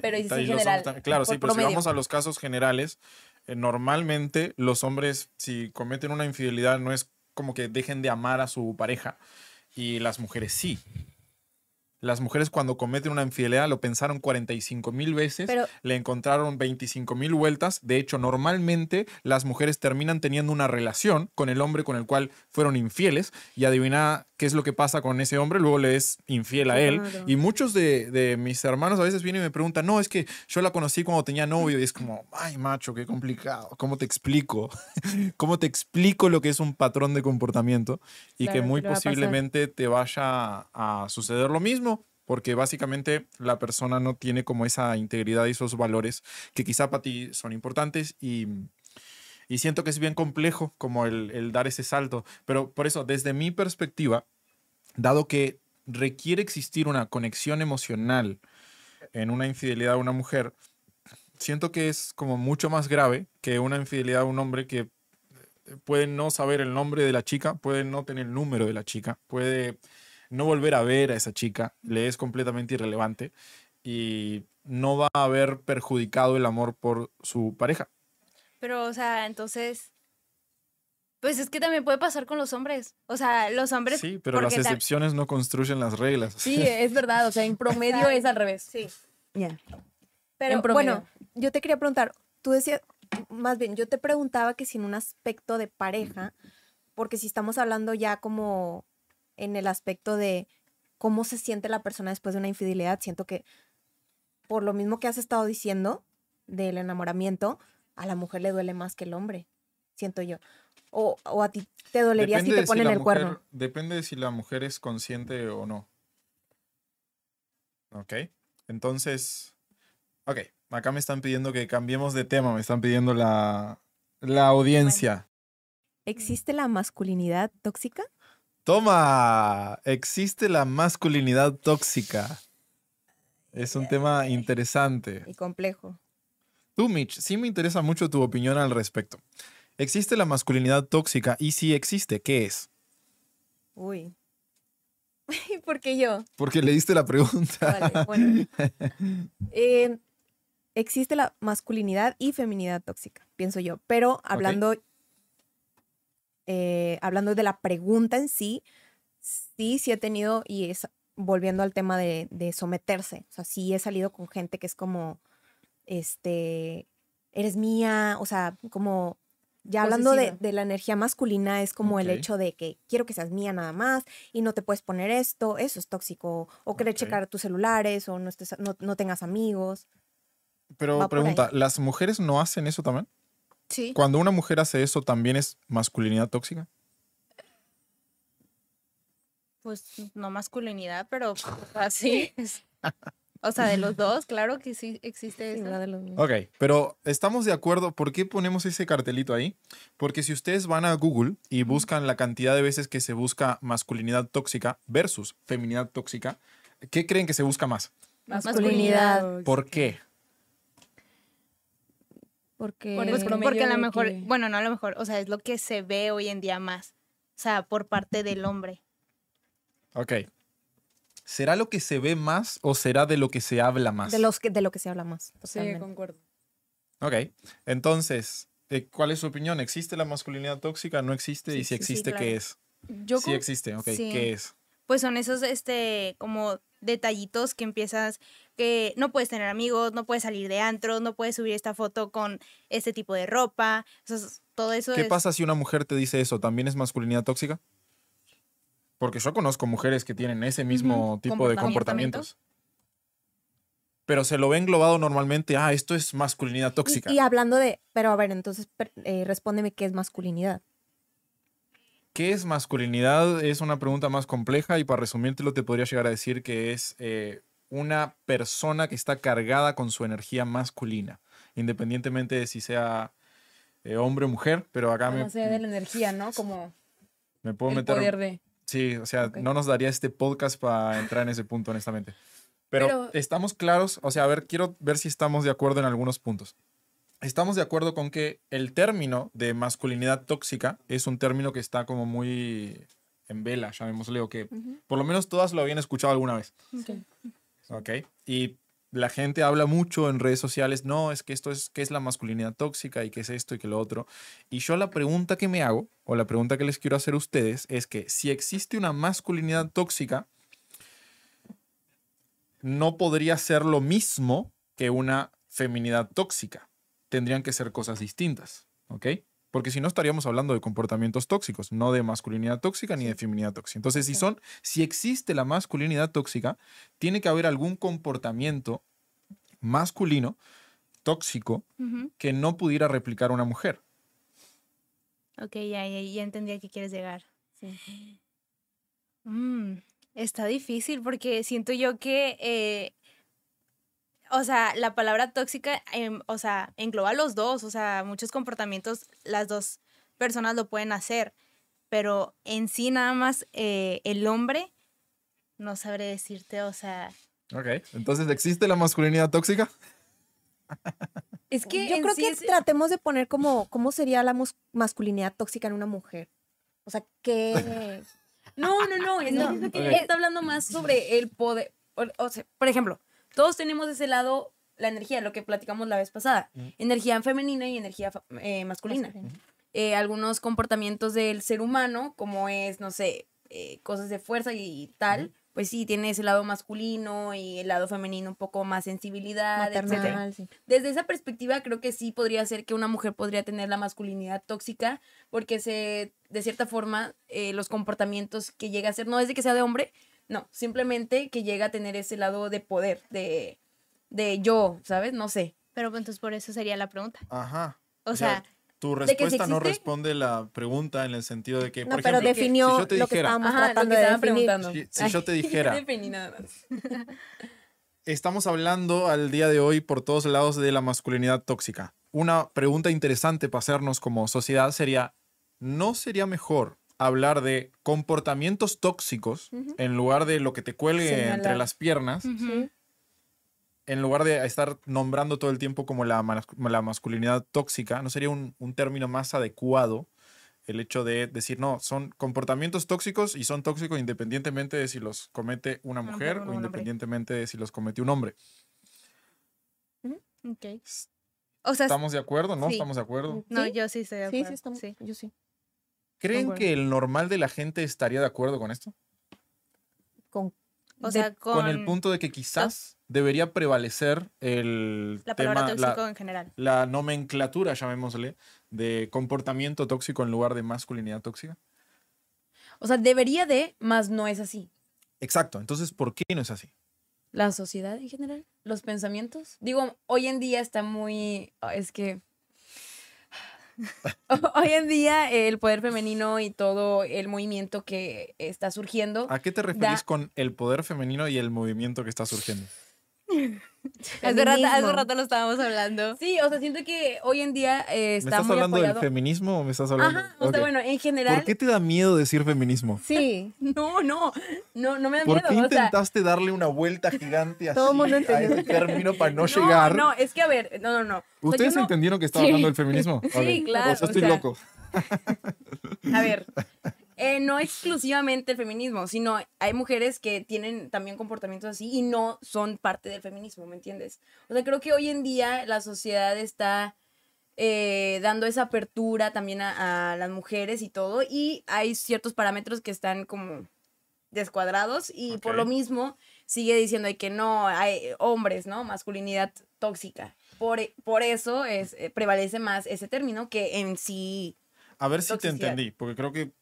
Pero y sí general, también- Claro, sí, pero si vamos a los casos generales, eh, normalmente los hombres, si cometen una infidelidad, no es como que dejen de amar a su pareja, y las mujeres sí. Las mujeres cuando cometen una infidelidad lo pensaron 45 mil veces, Pero- le encontraron 25 mil vueltas. De hecho, normalmente las mujeres terminan teniendo una relación con el hombre con el cual fueron infieles y adivina qué es lo que pasa con ese hombre, luego le es infiel a él. Claro. Y muchos de, de mis hermanos a veces vienen y me preguntan, no, es que yo la conocí cuando tenía novio y es como, ay macho, qué complicado, ¿cómo te explico? (laughs) ¿Cómo te explico lo que es un patrón de comportamiento? Y que muy posiblemente te vaya a suceder lo mismo. Porque básicamente la persona no tiene como esa integridad y esos valores que quizá para ti son importantes y, y siento que es bien complejo como el, dar ese salto. Pero por eso, desde mi perspectiva, dado que requiere existir una conexión emocional en una infidelidad a una mujer, siento que es como mucho más grave que una infidelidad a un hombre que eh, puede no saber el nombre de la chica, puede no tener el número de la chica, puede no volver a ver a esa chica, le es completamente irrelevante y no va a haber perjudicado el amor por su pareja. Pero, o sea, entonces. Pues es que también puede pasar con los hombres. O sea, los hombres. Sí, pero las excepciones no construyen las reglas. sí, es verdad, o sea, en promedio es al revés. Sí. Ya. Pero En promedio. bueno, yo te quería preguntar, tú decías, más bien, yo te preguntaba que si en un aspecto de pareja, porque si estamos hablando ya como en el aspecto de cómo se siente la persona después de una infidelidad, siento que por lo mismo que has estado diciendo del enamoramiento, a la mujer le duele más que el hombre, siento yo. O, o a ti te dolería si te ponen el mujer- cuerno. Depende de si la mujer es consciente o no. Ok. Entonces, ok. Acá me están pidiendo que cambiemos de tema, me están pidiendo la, la audiencia. ¿Existe la masculinidad tóxica? Toma, existe la masculinidad tóxica. Es un tema interesante. Y complejo. Tú, Mitch, sí me interesa mucho tu opinión al respecto. ¿Existe la masculinidad tóxica? Y si existe, ¿qué es? Uy. (laughs) ¿Por qué yo? Porque leíste la pregunta. Vale, bueno. (laughs) Eh, existe la masculinidad y feminidad tóxica, pienso yo. Pero hablando, eh, hablando de la pregunta en sí, sí, sí he tenido, y es volviendo al tema de, de someterse. O sea, sí he salido con gente que es como, este, eres mía, o sea, como ya hablando de, de la energía masculina, es como el hecho de que quiero que seas mía nada más y no te puedes poner esto, eso es tóxico, o querer checar tus celulares, o no, estés, no, no tengas amigos. Pero Va pregunta, ¿las mujeres no hacen eso también? Sí. Cuando una mujer hace eso, ¿también es masculinidad tóxica? Pues no masculinidad, pero así. O sea, de los (laughs) dos, claro que sí existe Sí, eso. De los- Ok, pero estamos de acuerdo. ¿Por qué ponemos ese cartelito ahí? Porque si ustedes van a Google y buscan la cantidad de veces que se busca masculinidad tóxica versus feminidad tóxica, ¿qué creen que se busca más? Masculinidad. ¿Por qué? Porque, Pues porque a lo mejor, que- bueno, no a lo mejor, o sea, es lo que se ve hoy en día más. O sea, por parte del hombre. Ok. ¿Será lo que se ve más o será de lo que se habla más? de, los que, de lo que se habla más. Sí, concuerdo. Ok. Entonces, eh, ¿cuál es su opinión? ¿Existe la masculinidad tóxica? ¿No existe? Sí, y si sí, sí, existe, claro. ¿qué es? Yo Sí existe, ok. Sí. ¿Qué es? Pues son esos, este, como detallitos que empiezas, que no puedes tener amigos, no puedes salir de antro, no puedes subir esta foto con este tipo de ropa. Eso es- todo eso ¿Qué es... pasa si una mujer te dice eso? ¿También es masculinidad tóxica? Porque yo conozco mujeres que tienen ese mismo tipo de Comportamiento. comportamientos. Pero se lo ve englobado normalmente, ah, esto es masculinidad tóxica. Y, y hablando de, pero a ver, entonces eh, respóndeme qué es masculinidad. ¿Qué es masculinidad? Es una pregunta más compleja y para resumírtelo te podría llegar a decir que es eh, una persona que está cargada con su energía masculina, independientemente de si sea eh, hombre o mujer, pero acá me, Más allá de la energía, ¿no? Como me puedo el meter poder de... Sí, o sea, no nos daría este podcast para entrar en ese punto, honestamente. Pero, Pero- estamos claros, o sea, a ver, quiero ver si estamos de acuerdo en algunos puntos. Estamos de acuerdo con que el término de masculinidad tóxica es un término que está como muy en vela, llamémosle, o que por lo menos todas lo habían escuchado alguna vez. ¿ok? Y la gente habla mucho en redes sociales, no, es que esto es, ¿qué es la masculinidad tóxica y qué es esto y qué lo otro? Y yo la pregunta que me hago, o la pregunta que les quiero hacer a ustedes, es que si existe una masculinidad tóxica, no podría ser lo mismo que una feminidad tóxica. Tendrían que ser cosas distintas, ¿ok? Porque si no estaríamos hablando de comportamientos tóxicos, no de masculinidad tóxica ni de feminidad tóxica. Entonces, si son, si existe la masculinidad tóxica, tiene que haber algún comportamiento masculino tóxico que no pudiera replicar una mujer. Ok, ya, ya, ya entendí a qué quieres llegar. Sí. Mm, está difícil porque siento yo que, eh, o sea, la palabra tóxica, em, o sea, engloba a los dos, o sea, muchos comportamientos las dos personas lo pueden hacer, pero en sí nada más eh, el hombre, no sabré decirte, o sea, Ok. Entonces, ¿existe la masculinidad tóxica? (laughs) Es que Yo creo sí que tratemos de poner como cómo sería la mus- masculinidad tóxica en una mujer. O sea, que (laughs) No, no, no. Es No. que está hablando más sobre el poder. O, o sea, por ejemplo, todos tenemos ese lado la energía, lo que platicamos la vez pasada. Energía femenina y energía eh, masculina. Eh, algunos comportamientos del ser humano, como es, no sé, eh, cosas de fuerza y tal, pues sí, tiene ese lado masculino y el lado femenino un poco más sensibilidad, sí. Desde esa perspectiva, creo que sí podría ser que una mujer podría tener la masculinidad tóxica, porque se, de cierta forma, eh, los comportamientos que llega a ser, no es de que sea de hombre, no, simplemente que llega a tener ese lado de poder, de, de yo, ¿sabes? No sé. pero pues, entonces por eso sería la pregunta. Ajá. O sea, tu si respuesta no responde la pregunta en el sentido de que, No, por pero ejemplo, definió si yo te lo que dijera, estábamos Ajá, lo tratando que de preguntando. Si- si yo te dijera- (laughs) Definí nada más. (laughs) estamos hablando al día de hoy por todos lados de la masculinidad tóxica. Una pregunta interesante para hacernos como sociedad sería, ¿no sería mejor hablar de comportamientos tóxicos en lugar de lo que te cuelgue Señalar. entre las piernas? ujú, en lugar de estar nombrando todo el tiempo como la, la masculinidad tóxica, ¿no sería un, un término más adecuado el hecho de decir, no, son comportamientos tóxicos y son tóxicos independientemente de si los comete una mujer mujer o o un hombre. independientemente de si los comete un hombre? ok. O sea, ¿Estamos de acuerdo? ¿No sí. estamos de acuerdo? no, ¿Sí? yo sí estoy de Sí, acuerdo. sí, estamos. sí. Yo sí. ¿Creen Concuerdo. que el normal de la gente estaría de acuerdo con esto? Con, O de- sea, con, Con, el punto de que quizás debería prevalecer el la palabra tema, tóxico la, en general. la nomenclatura, llamémosle, de comportamiento tóxico en lugar de masculinidad tóxica. O sea, debería de, mas no es así. Exacto. Entonces, ¿por qué no es así? La sociedad en general, los pensamientos. Digo, hoy en día está muy. ah, Es que. (laughs) hoy en día el poder femenino y todo el movimiento que está surgiendo. ¿A qué te referís Da- con el poder femenino y el movimiento que está surgiendo? (laughs) Hace rato, hace rato lo estábamos hablando. Sí, o sea, siento que hoy en día eh, ¿Me está estás muy hablando apoyado. del feminismo o me estás hablando? Ajá, o sea, bueno, en general. ¿Por qué te da miedo decir feminismo? Sí, (laughs) No, no, no, no me da ¿Por miedo. qué o sea, intentaste darle una vuelta gigante así Todo mundo a ese término para no, (laughs) no, llegar? No, es que a ver, no, no, no. O sea, yo ¿Ustedes no- entendieron que estaba Sí. hablando del feminismo? Sí, claro, O sea, o estoy sea, loco. (laughs) A ver, eh, no exclusivamente el feminismo, sino hay mujeres que tienen también comportamientos así y no son parte del feminismo, ¿me entiendes? O sea, creo que hoy en día la sociedad está eh, dando esa apertura también a, a las mujeres y todo, y hay ciertos parámetros que están como descuadrados y por lo mismo sigue diciendo que no hay hombres, ¿no? Masculinidad tóxica. Por, por eso es, eh, prevalece más ese término que en sí A ver si te entendí, porque creo que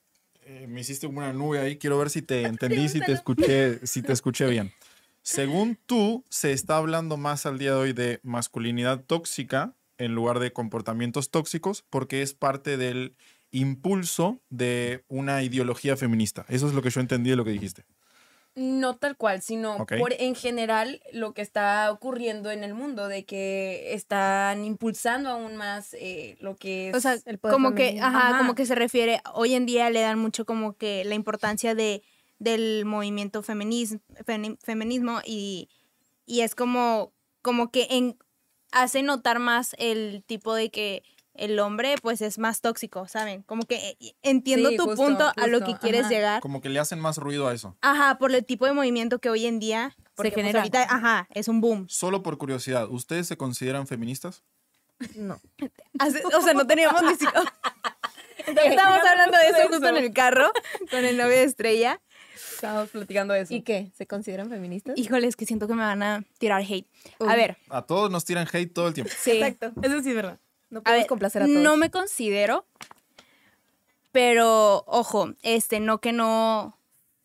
eh, me hiciste una nube ahí. Quiero ver si te (laughs) entendí, si te escuché, si te escuché bien. Según tú, se está hablando más al día de hoy de masculinidad tóxica en lugar de comportamientos tóxicos, porque es parte del impulso de una ideología feminista. Eso es lo que yo entendí de lo que dijiste. No tal cual, sino por en general lo que está ocurriendo en el mundo, de que están impulsando aún más eh, lo que es... O sea, el poder como que, femenino. ajá, Ajá. como que se refiere, hoy en día le dan mucho como que la importancia de, del movimiento feminismo, feminismo y, y es como, como que en, hace notar más el tipo de que el hombre pues es más tóxico, ¿saben? Como que eh, entiendo Sí, tu justo, punto a lo que quieres ajá. llegar. Como que le hacen más ruido a eso. Ajá, por el tipo de movimiento que hoy en día porque, pues, genera. ahorita, ajá, es un boom. Solo por curiosidad, ¿ustedes se consideran feministas? No. O sea, no teníamos ni siquiera... (laughs) Estábamos hablando de eso justo en el carro con el novio de Estrella. Estábamos platicando de eso. ¿Y qué? ¿Se consideran feministas? Híjole, es que siento que me van a tirar hate. A ver, A todos nos tiran hate todo el tiempo. Sí, Exacto. eso sí es verdad. No a podemos ver, complacer a todos. no me considero, pero ojo, este, no que no...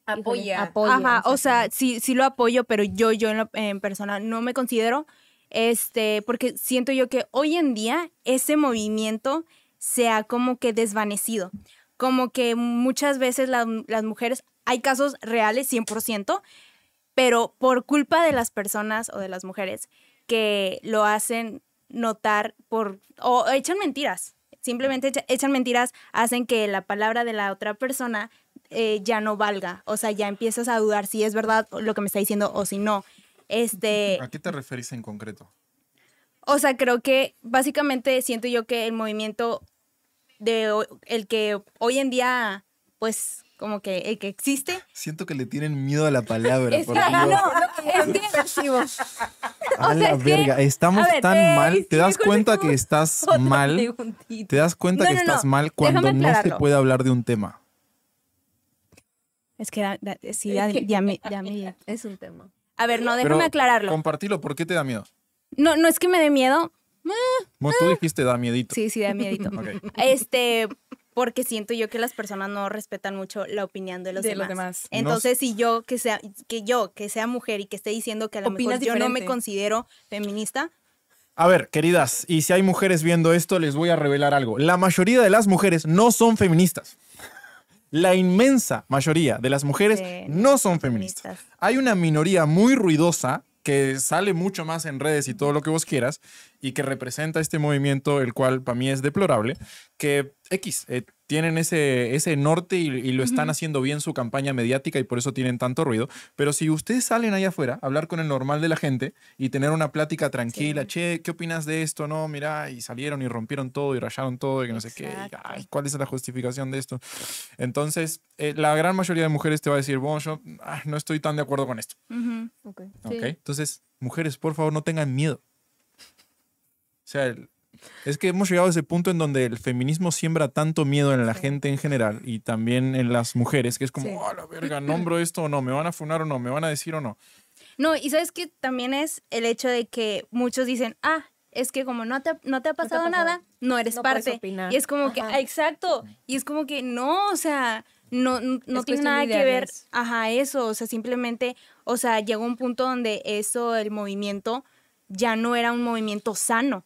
Apoya. apoya. Ajá, o sea, sí, sí lo apoyo, pero yo, yo en, lo- en persona no me considero, este, porque siento yo que hoy en día ese movimiento se ha como que desvanecido. Como que muchas veces la- las mujeres, hay casos reales, 100%, pero por culpa de las personas o de las mujeres que lo hacen notar por, o echan mentiras, simplemente echa- echan mentiras, hacen que la palabra de la otra persona eh, ya no valga, o sea, ya empiezas a dudar si es verdad lo que me está diciendo o si no. Este, ¿A qué te referís en concreto? o sea, creo que básicamente siento yo que el movimiento de el que hoy en día, pues, como que el que existe, Siento que le tienen miedo a la palabra. (laughs) Es que- Dios. no, es que (laughs) A o sea, la es que- verga, estamos ver, tan eh, mal. ¿Te das ¿cuál cuenta es como que estás (laughs) mal? preguntita. ¿Te das cuenta No, que no, estás no. mal cuando no se puede hablar de un tema? es que da- da- sí, da- ya me- ya me- Es un tema. A ver, no, Pero déjame aclararlo. Compartilo, ¿por qué te da miedo? No, no es que me dé miedo. Bueno, tú dijiste da miedito. Sí, sí, da miedito. Ok. Este, porque siento yo que las personas no respetan mucho la opinión de los De demás. los demás. Entonces, si yo que sea que yo que sea mujer y que esté diciendo que a lo Opinas mejor yo no me considero feminista, A ver, queridas, y si hay mujeres viendo esto, les voy a revelar algo. La mayoría de las mujeres no son feministas. La inmensa mayoría de las mujeres Sí, no son feministas. feministas. Hay una minoría muy ruidosa que sale mucho más en redes y todo lo que vos quieras y que representa este movimiento, el cual para mí es deplorable, que X, eh, tienen ese, ese norte y, y lo están haciendo bien su campaña mediática y por eso tienen tanto ruido. Pero si ustedes salen allá afuera a hablar con el normal de la gente y tener una plática tranquila, che, ¿qué opinas de esto? No, mira, y salieron y rompieron todo y rayaron todo y que no sé qué. y, Exacto. ay, ¿Cuál es la justificación de esto? Entonces, eh, la gran mayoría de mujeres te va a decir, bueno, yo ah, no estoy tan de acuerdo con esto. ujú, Ok. ¿ok? Sí. Entonces, mujeres, por favor, no tengan miedo. O sea, el- es que hemos llegado a ese punto en donde el feminismo siembra tanto miedo en la gente en general y también en las mujeres, que es como, Sí. oh, la verga, nombro esto o no, me van a funar o no, me van a decir o no. No, y sabes que también es el hecho de que muchos dicen, ah, es que como no te, no te ha pasado pasado. nada, no eres No parte. Y es como que, ah, exacto. Y es como que no, o sea, no, no, no tiene nada que ver, ajá, eso. O sea, simplemente, o sea, llegó un punto donde eso, el movimiento, ya no era un movimiento sano.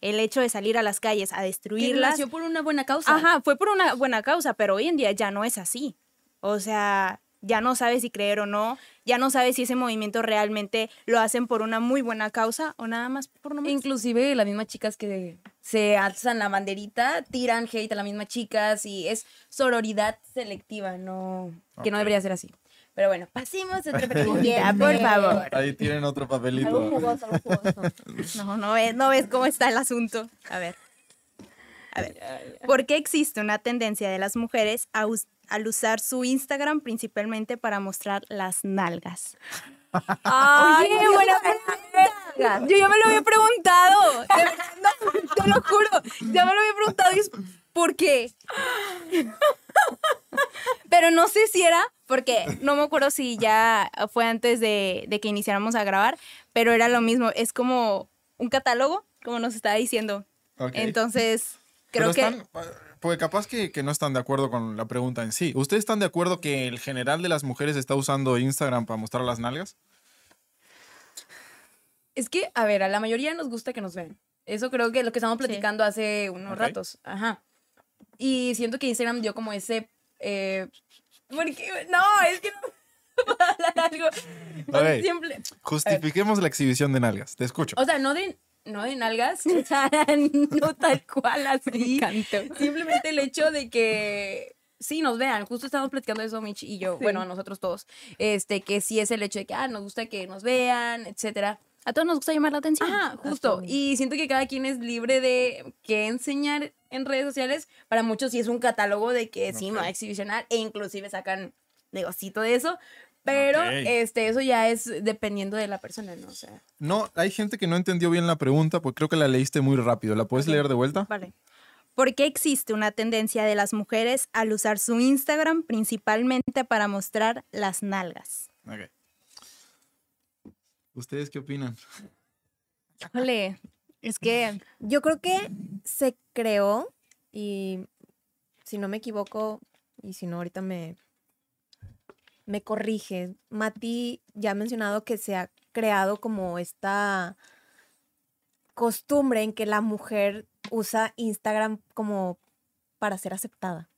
El hecho de salir a las calles a destruirlas. nació por una buena causa. Ajá, fue por una buena causa, pero hoy en día ya no es así. O sea, ya no sabes si creer o no, ya no sabes si ese movimiento realmente lo hacen por una muy buena causa o nada más por nomás. Inclusive las mismas chicas que se alzan la banderita, tiran hate a las mismas chicas y es sororidad selectiva, no que no debería ser así. Pero bueno, pasemos a otra Ya, pregunta. por favor. Ahí tienen otro Algo papelito. jugoso, algo jugoso. No, no ves, no ves cómo está el asunto. A ver. A ver. ¿Por qué existe una tendencia de las mujeres a us- al usar su Instagram principalmente para mostrar las nalgas? Ay, Oye, buena pregunta. Yo ya me lo había preguntado. No, te lo juro. Ya me lo había preguntado y es ¿por qué? Pero no sé si era, porque no me acuerdo si ya fue antes de, de que iniciáramos a grabar, pero era lo mismo. Es como un catálogo, como nos estaba diciendo. Entonces, Pero creo que... están, porque capaz que, que no están de acuerdo con la pregunta en sí. ¿Ustedes están de acuerdo que el general de las mujeres está usando Instagram para mostrar las nalgas? Es que, a ver, a la mayoría nos gusta que nos vean. Eso creo que es lo que estamos platicando hace unos ratos. Ajá. Y siento que Instagram dio como ese. eh, porque- no, es que no. para hablar algo. O sea, Ok. siempre- Justifiquemos la exhibición de nalgas. Te escucho. o sea, no de, no de nalgas, (laughs) o sea, no tal cual así. encantó. Simplemente el hecho de que sí nos vean. Justo estábamos platicando de eso, Mitch y yo, bueno, nosotros todos. Este, que sí es el hecho de que ah, nos gusta que nos vean, etcétera. A todos nos gusta llamar la atención. Ajá, justo. Y siento que cada quien es libre de qué enseñar en redes sociales. Para muchos sí es un catálogo de que sí, me va a Ok. exhibicionar e inclusive sacan negocito de eso. Pero Ok. este, eso ya es dependiendo de la persona, ¿no? O sea, No, hay gente que no entendió bien la pregunta porque creo que la leíste muy rápido. ¿La puedes leer de vuelta? Vale. ¿Por qué existe una tendencia de las mujeres al usar su Instagram principalmente para mostrar las nalgas? Ok. ¿Ustedes qué opinan? Híjole, es que Yo creo que se creó y si no me equivoco y si no ahorita me me corrige. Mati ya ha mencionado que se ha creado como esta costumbre en que la mujer usa Instagram como para ser aceptada.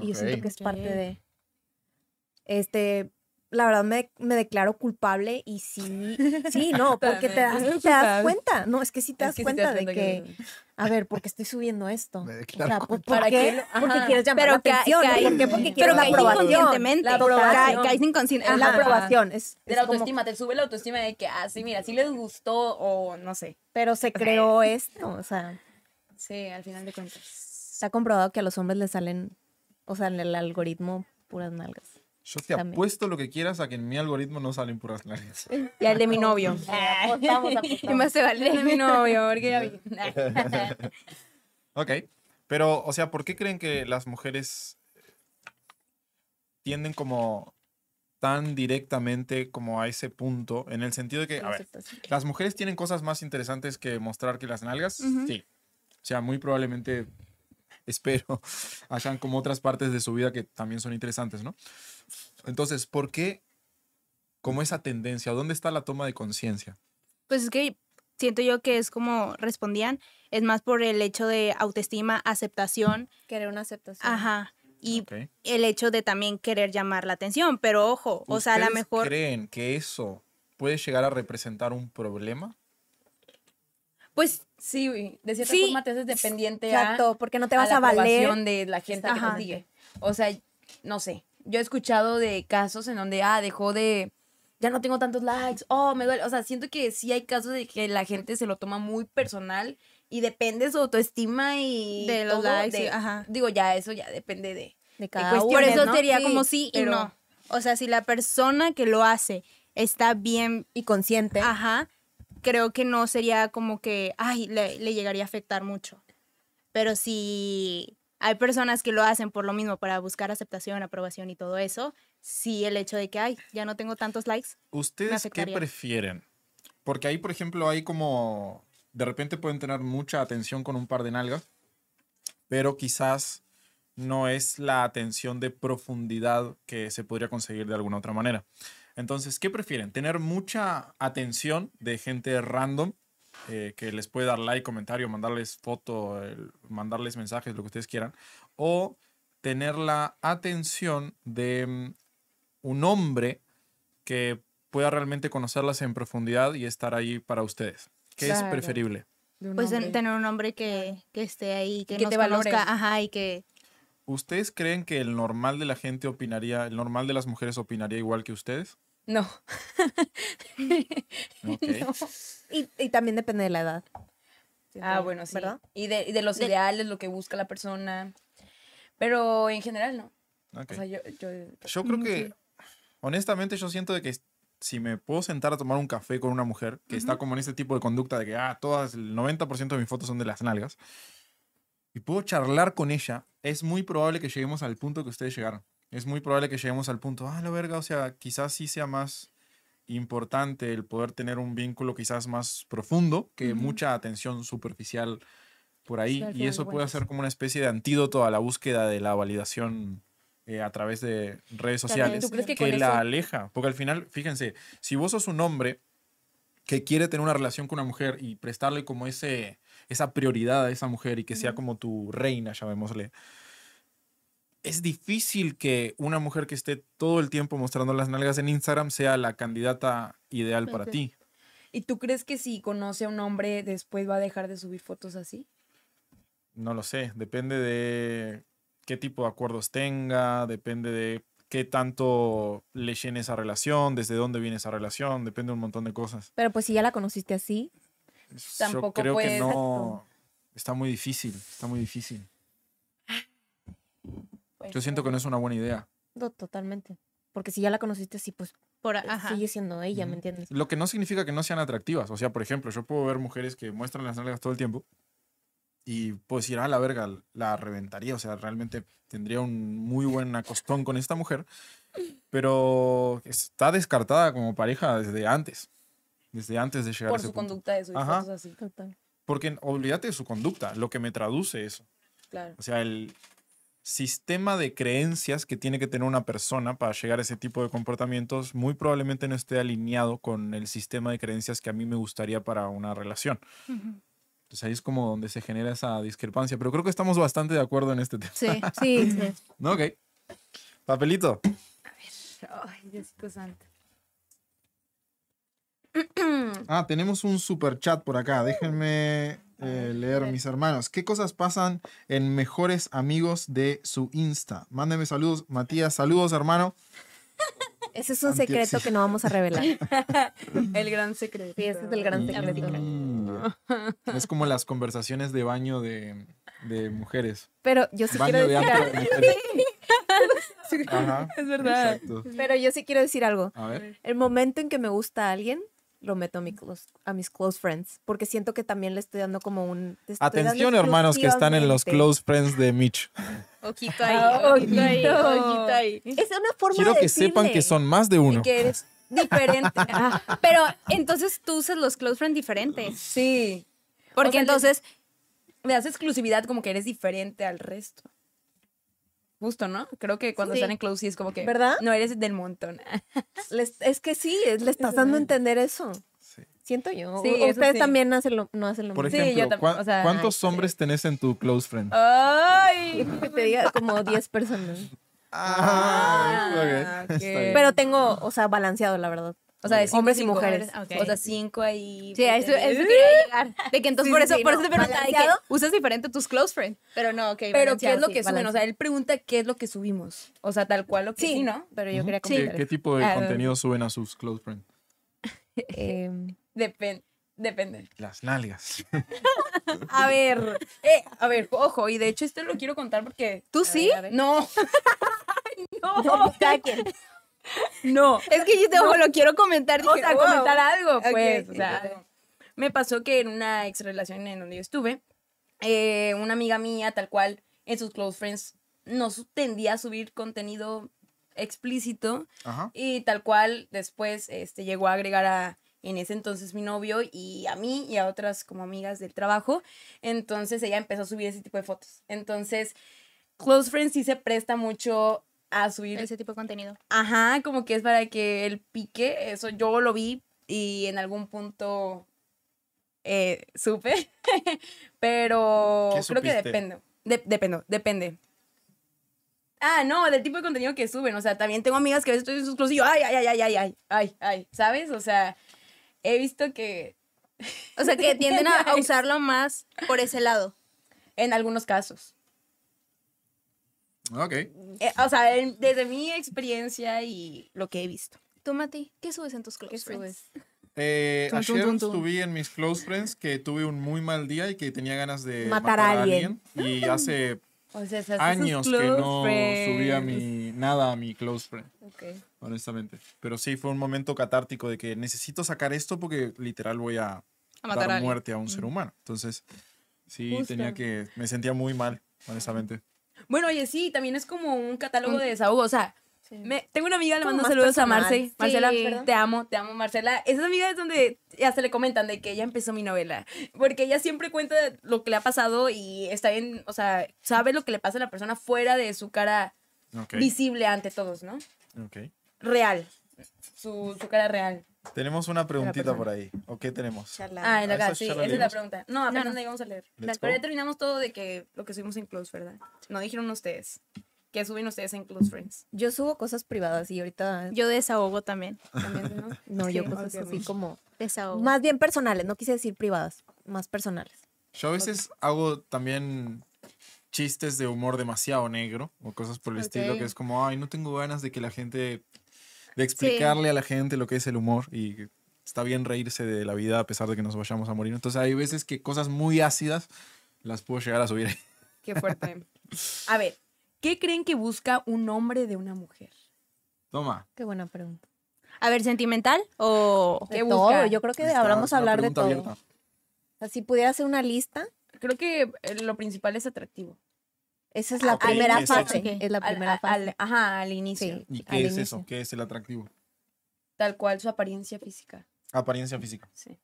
Y yo siento que es parte de este la verdad me, me declaro culpable y sí, sí, (laughs) no, porque te das, te das cuenta, no, es que sí te es das que sí te cuenta das de que, a ver, ¿por qué estoy subiendo esto? Me O declaro sea, ¿por, ¿Para qué Porque quieres llamar Pero la ca- atención. cae- ¿Por qué? Porque pero la aprobación. inconscientemente. La aprobación. Cae- caes inconsciente. La aprobación. Es, de es la como- autoestima, te sube la autoestima de que, ah, sí, mira, sí les gustó o no sé. pero se creó esto. O sea, Sí, al final de cuentas. se ha comprobado que a los hombres les salen, o sea, en el algoritmo, puras nalgas. Yo te También. apuesto lo que quieras a que en mi algoritmo no salen puras nalgas. Y al de mi novio. (laughs) Apostamos, Y más se El de vale. mi novio, porque ya vi. (laughs) Ok. Pero, o sea, ¿por qué creen que las mujeres tienden como tan directamente como a ese punto? En el sentido de que, a ver, ¿las mujeres tienen cosas más interesantes que mostrar que las nalgas? Sí. O sea, muy probablemente, espero, (laughs) hayan como otras partes de su vida que también son interesantes, ¿no? Entonces, ¿por qué como esa tendencia? ¿Dónde está la toma de conciencia? Pues es que siento yo que es como respondían, es más por el hecho de autoestima, aceptación, Querer una aceptación. ajá, y el hecho de también querer llamar la atención, pero ojo, o sea, a lo ¿Ustedes mejor creen que eso puede llegar a representar un problema? Pues Sí, de cierta Sí, forma te haces dependiente Exacto, porque no te a vas la a, valer. de la gente que te sigue. O sea, no sé. Yo he escuchado de casos en donde, ah, dejó de. Ya no tengo tantos likes. Oh, me duele. O sea, siento que sí hay casos de que la gente se lo toma muy personal y depende de su autoestima y. De los todo likes, de- sí, ajá. Digo, ya eso ya depende de. de cada cuestiones, por eso ¿no? sería Sí, como sí y pero- no. O sea, si la persona que lo hace está bien, Y consciente. ajá, creo que no sería como que, ay, le, le llegaría a afectar mucho. Pero si hay personas que lo hacen por lo mismo, para buscar aceptación, aprobación y todo eso, sí el hecho de que, ay, ya no tengo tantos likes. ¿Ustedes qué prefieren? Porque ahí, por ejemplo, hay como... De repente pueden tener mucha atención con un par de nalgas, pero quizás no es la atención de profundidad que se podría conseguir de alguna otra manera. Entonces, ¿qué prefieren? ¿Tener mucha atención de gente random eh, que les puede dar like, comentario, mandarles foto, el- mandarles mensajes, lo que ustedes quieran? ¿O tener la atención de mm, un hombre que pueda realmente conocerlas en profundidad y estar ahí para ustedes? ¿Qué es preferible? Pues hombre. tener un hombre que, que esté ahí, que, Que nos te valore. conozca, ajá, y que ¿Ustedes creen que el normal de la gente opinaría, el normal de las mujeres opinaría igual que ustedes? No. (laughs) (laughs) Ok. Y, y también depende de la edad. Ah, bueno, sí. ¿Verdad? Y de, y de los De- ideales, lo que busca la persona. Pero en general no. ok. O sea, yo, yo Yo creo que, honestamente, yo siento de que si me puedo sentar a tomar un café con una mujer que está como en este tipo de conducta de que, ah, todas, el 90% de mis fotos son de las nalgas, y puedo charlar con ella, es muy probable que lleguemos al punto que ustedes llegaron. Es muy probable que lleguemos al punto, ah, la verga, o sea, quizás sí sea más importante el poder tener un vínculo quizás más profundo que mucha atención superficial por ahí. Sí, y eso de puede ser como una especie de antídoto a la búsqueda de la validación eh, a través de redes sociales ¿Tú crees que la eso- aleja. Porque al final, fíjense, si vos sos un hombre que quiere tener una relación con una mujer y prestarle como ese, esa prioridad a esa mujer y que sea como tu reina, llamémosle, es difícil que una mujer que esté todo el tiempo mostrando las nalgas en Instagram sea la candidata ideal para ti. ¿Y tú crees que si conoce a un hombre después va a dejar de subir fotos así? No lo sé, depende de qué tipo de acuerdos tenga, depende de qué tanto le llene esa relación, desde dónde viene esa relación, depende de un montón de cosas. Pero pues si ya la conociste así, Tampoco Yo creo que no. Está muy difícil, está muy difícil. Yo siento que no es una buena idea. no, totalmente. Porque si ya la conociste así, pues Por, ajá. sigue siendo ella, ¿me entiendes? Lo que no significa que no sean atractivas. O sea, por ejemplo, yo puedo ver mujeres que muestran las nalgas todo el tiempo y puedo decir, ah, la verga, la reventaría. O sea, realmente tendría un muy buen acostón con esta mujer, pero está descartada como pareja desde antes. Desde antes de llegar a por ese su punto. conducta de Ajá. fotos así. Total. Porque olvídate de su conducta, lo que me traduce eso. Claro. O sea, el sistema de creencias que tiene que tener una persona para llegar a ese tipo de comportamientos muy probablemente no esté alineado con el sistema de creencias que a mí me gustaría para una relación. Entonces ahí es como donde se genera esa discrepancia. Pero creo que estamos bastante de acuerdo en este tema. Sí. (laughs) Sí, sí. ¿No? Ok. Papelito. Ay, Diosito santo. (clears throat) Ah, tenemos un super chat por acá. Déjenme eh, leer, mis hermanos. ¿Qué cosas pasan en Mejores Amigos de su Insta? Mándenme saludos. Matías, saludos, hermano. (laughs) Ese es un secreto que no vamos a revelar. (laughs) El gran secreto. Sí, ese es el gran secreto. Mm. Es como las conversaciones de baño de, de mujeres. Pero yo sí baño quiero de decir algo. (laughs) Ajá. Es verdad. Exacto. Pero yo sí quiero decir algo. A ver. El momento en que me gusta a alguien, lo meto a, mi close- a mis close friends. Porque siento que también le estoy dando como un. Atención, hermanos que están en los close friends de Mitch. (laughs) Ojito ahí, Ah, ojito ahí, ojito. ahí. Es una forma Quiero de que sepan que son más de uno. Y que eres diferente. Ah, (laughs) Pero entonces tú usas los close friends diferentes. sí. Porque O sea, entonces, Le das exclusividad como que eres diferente al resto. Justo, ¿no? Creo que cuando Sí. están en close sí es como que. ¿Verdad? No eres del montón. (laughs) les- es que sí, es- le estás dando a entender eso. Sí. Siento yo. Sí, Ustedes sí. también hacen lo, no hacen lo Por mismo. Sí, yo ejemplo, ¿cuá- o sea, ¿cuántos ay, hombres tenés en tu close friend? ¡Ay! (laughs) Que te diga como 10 personas. Ah, (laughs) Ah, ok. ok. Está bien. Pero tengo, o sea, balanceado, la verdad. O sea, de cinco, Hombres y cinco. mujeres. O sea, cinco ahí. sí, a eso, eso quería llegar. De que entonces Sí, por eso, sí, por no. eso te preguntaba de que ¿Balanceado? usas diferente tus close friends. Pero no, ok. Pero, ¿qué es lo sí, que suben? O sea, él pregunta qué es lo que subimos. O sea, tal cual lo que sí, ¿no? Pero yo quería ¿Qué, comentar. qué tipo de Ah, contenido suben a sus close friends? (laughs) Em, Depende. Depende. Las nalgas. (laughs) A ver, eh, a ver, ojo, y de hecho esto lo quiero contar porque. ¿Tú A sí? ver, ver. No. (laughs) no. No. Es que yo te ojo, lo quiero comentar. O sea, wow. comentar algo, pues. o sea, me pasó que en una ex relación en donde yo estuve, eh, una amiga mía, tal cual, en sus close friends, nos tendía a subir contenido explícito Ajá. y tal cual después este, llegó a agregar a en ese entonces mi novio y a mí y a otras como amigas del trabajo. Entonces ella empezó a subir ese tipo de fotos. Entonces, Close Friends sí se presta mucho a subir ese tipo de contenido. Ajá, como que es para que el pique, eso yo lo vi y en algún punto eh, supe, (laughs) pero creo que depende. De dependo, depende. Ah, no, del tipo de contenido que suben. O sea, también tengo amigas que a veces estoy en sus closillos. Ay, ay, ay, ay, ay, ay, ay, ay. ¿Sabes? O sea, he visto que. O sea, que (laughs) tienden a usarlo más por ese lado. En algunos casos. Ok. Eh, o sea, en- desde mi experiencia y lo que he visto. Tú, Mati, ¿qué subes en tus close ¿Qué friends? subes? Eh, Tum, tum, ayer tum, tum. subí en mis close friends que tuve un muy mal día y que tenía ganas de Matar a alguien. Y hace O sea, se hace sus años que close no subía friends. mi, nada a mi close friend, Ok. honestamente. Pero sí, fue un momento catártico de que necesito sacar esto porque literal voy a, A matar a dar alguien. muerte a un ser humano. Entonces, sí, Justo. tenía que... Me sentía muy mal, honestamente. Bueno, oye, sí, también es como un catálogo de desahogo. O sea, me- tengo una amiga, le mando saludos a. Marce. Sí, Marcela, ¿verdad? te amo, te amo, Marcela. Esa amiga es donde ya se le comentan de que ella empezó mi novela. Porque ella siempre cuenta lo que le ha pasado y está bien, o sea, sabe lo que le pasa a la persona fuera de su cara visible ante todos, ¿no? ok. Real. Su, su cara real. Tenemos una preguntita por ahí. ¿O qué tenemos? Charla. Ah, en Ah, acá, esa sí, esa es la pregunta. No, apenas no. la íbamos a leer. Let's Pero ya terminamos todo de que lo que subimos en Close, ¿verdad? No dijeron ustedes. ¿Qué suben ustedes en Close Friends? Yo subo cosas privadas y ahorita Yo desahogo también. También, ¿no? (laughs) no, yo cosas así como Desahogo. más bien personales, no quise decir privadas, más personales. Yo a veces hago también chistes de humor demasiado negro o cosas por el estilo, Ok. que es como, ay, no tengo ganas de que la gente, de explicarle a la gente lo que es el humor y está bien reírse de la vida a pesar de que nos vayamos a morir. Entonces hay veces que cosas muy ácidas las puedo llegar a subir. ahí. Qué fuerte. (laughs) A ver, ¿qué creen que busca un hombre de una mujer? Toma. Qué buena pregunta. A ver, ¿sentimental o...? De ¿Qué todo, busca? yo creo que Está hablamos hablar de todo. abierta. O sea, si pudiera hacer una lista, Creo que eh, lo principal es atractivo. Esa es la Ok, primera fase. Es la Al- primera al- fase. al- ajá, al inicio. Sí. ¿Y al qué es inicio. eso? ¿Qué es el atractivo? Tal cual su apariencia física. Apariencia física. Sí.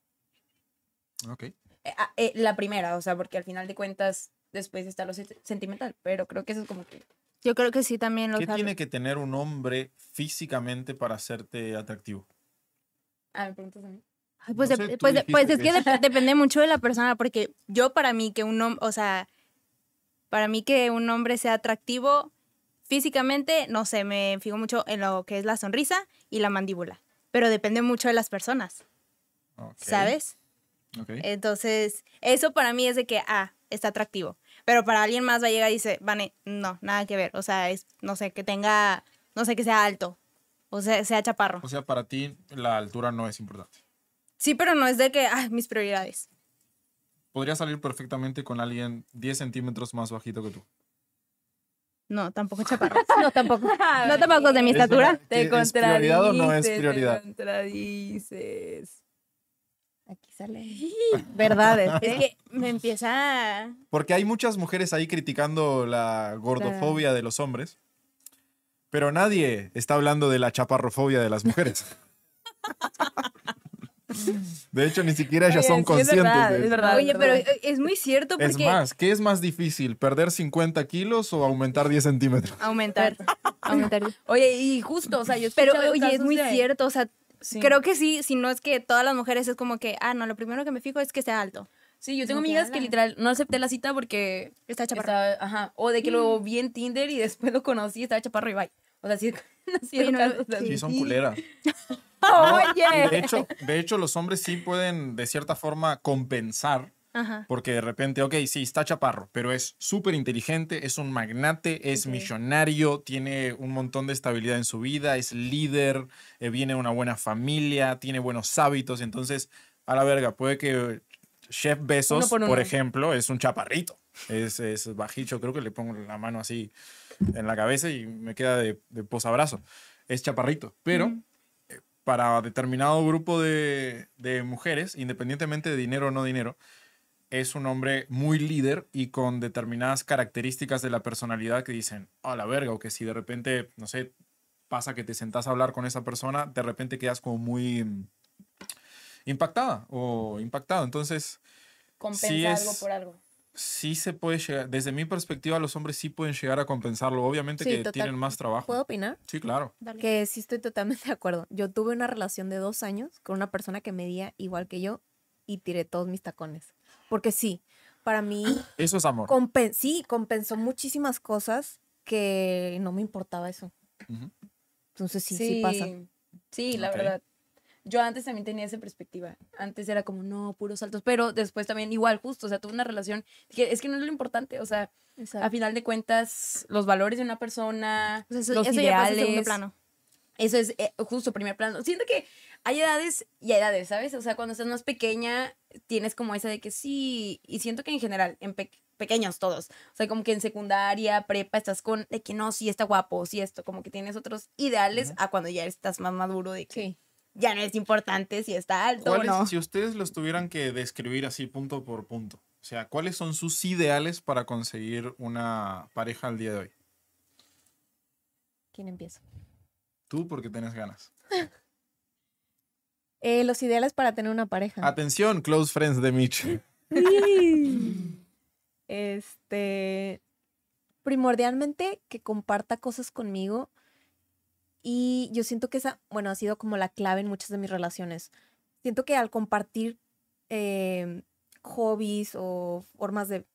Ok. Eh, ah, eh, la primera, o sea, porque al final de cuentas después está lo se- sentimental, pero creo que eso es como que... Yo creo que sí también lo ¿Qué tiene que tener un hombre físicamente para hacerte atractivo? Ah, me preguntas a mí. Ay, Pues, No sé, pues, pues es que que- dep- depende mucho de la persona, porque yo para mí que un hombre, o sea, para mí que un hombre sea atractivo físicamente, no sé, me fijo mucho en lo que es la sonrisa y la mandíbula, pero depende mucho de las personas, ¿sabes? ok. Entonces, eso para mí es de que, ah, está atractivo, pero para alguien más va a llegar y dice, Vane, no, nada que ver, o sea, es, no sé, que tenga, no sé, que sea alto, o sea, sea chaparro. O sea, para ti la altura no es importante. Sí, pero no es de que, ah, mis prioridades. Podría salir perfectamente con alguien 10 centímetros más bajito que tú. No, tampoco (laughs) chaparro. No, tampoco. No (laughs) tampoco de mi Es estatura. ¿Que ¿Es prioridad o no es prioridad? Te contradices. Aquí sale. (laughs) Verdades. Es que me empieza. Porque hay muchas mujeres ahí criticando la gordofobia de los hombres, pero nadie está hablando de la chaparrofobia de las mujeres. (laughs) De hecho, ni siquiera ellas Oye, son sí, es conscientes verdad, de es eso. verdad. Oye, pero eh, es muy cierto Es porque. más, ¿qué es más difícil? ¿Perder 50 kilos o aumentar 10 centímetros? Aumentar. aumentar. (laughs) Oye, y justo, o sea, yo Pero, oye, es muy de- cierto. O sea, Sí. creo que sí, si no es que todas las mujeres es como que, ah, no, lo primero que me fijo es que sea alto. Sí, yo tengo amigas que literal no acepté la cita porque Está chaparro. estaba, ajá, o de que lo vi en Tinder y después lo conocí, estaba chaparro y bye. (laughs) O sea, sí, sí, Oye, no, casos así. Sí, son culeras. No, Oye. de, hecho, de hecho, los hombres sí pueden, de cierta forma, compensar Ajá. Porque de repente, ok, sí, está chaparro, pero es súper inteligente, es un magnate, es Ok. millonario, tiene un montón de estabilidad en su vida, es líder, eh, viene de una buena familia, tiene buenos hábitos. Entonces, a la verga, puede que Chef Bezos, Uno por ejemplo, es un chaparrito. Es, es bajito, creo que le pongo la mano así en la cabeza y me queda de, de posabrazo. Es chaparrito, pero eh, para determinado grupo de, de mujeres, independientemente de dinero o no dinero, es un hombre muy líder y con determinadas características de la personalidad que dicen, a la verga, o que si de repente, no sé, pasa que te sentás a hablar con esa persona, de repente quedas como muy mm, impactada o impactado. Entonces, Compensa Sí es- algo por algo. Sí se puede llegar, desde mi perspectiva, los hombres sí pueden llegar a compensarlo. Obviamente Sí, que total. tienen más trabajo. ¿Puedo opinar? Sí, claro. Dale. Que sí estoy totalmente de acuerdo. Yo tuve una relación de dos años con una persona que medía igual que yo y tiré todos mis tacones. Porque sí, para mí (clears throat) Eso es amor. compen- sí, compensó muchísimas cosas que no me importaba eso. Entonces sí, sí, pasa. Sí, la verdad. Yo antes también tenía esa perspectiva. Antes era como, no, puros saltos. Pero después también igual, justo. O sea, tuve una relación. Es que no es lo importante. O sea, a final de cuentas, los valores de una persona, O sea, eso, los eso ya segundo ideales, plano. Eso es eh, justo primer plano. Siento que hay edades y hay edades, ¿sabes? O sea, cuando estás más pequeña, tienes como esa de que sí. Y siento que en general, en pe- pequeños todos. O sea, como que en secundaria, prepa, estás con de que no, sí está guapo, sí esto. Como que tienes otros ideales a cuando ya estás más maduro de que Sí. Ya no es importante si está alto o ¿Cuáles, no. Si ustedes los tuvieran que describir así punto por punto, o sea, ¿cuáles son sus ideales para conseguir una pareja al día de hoy? ¿Quién empieza? Tú porque tienes ganas. (laughs) Eh, los ideales para tener una pareja. Atención, close friends de Mitch. (laughs) Este, primordialmente que comparta cosas conmigo y yo siento que esa, bueno, ha sido como la clave en muchas de mis relaciones. Siento que al compartir eh, hobbies o formas de,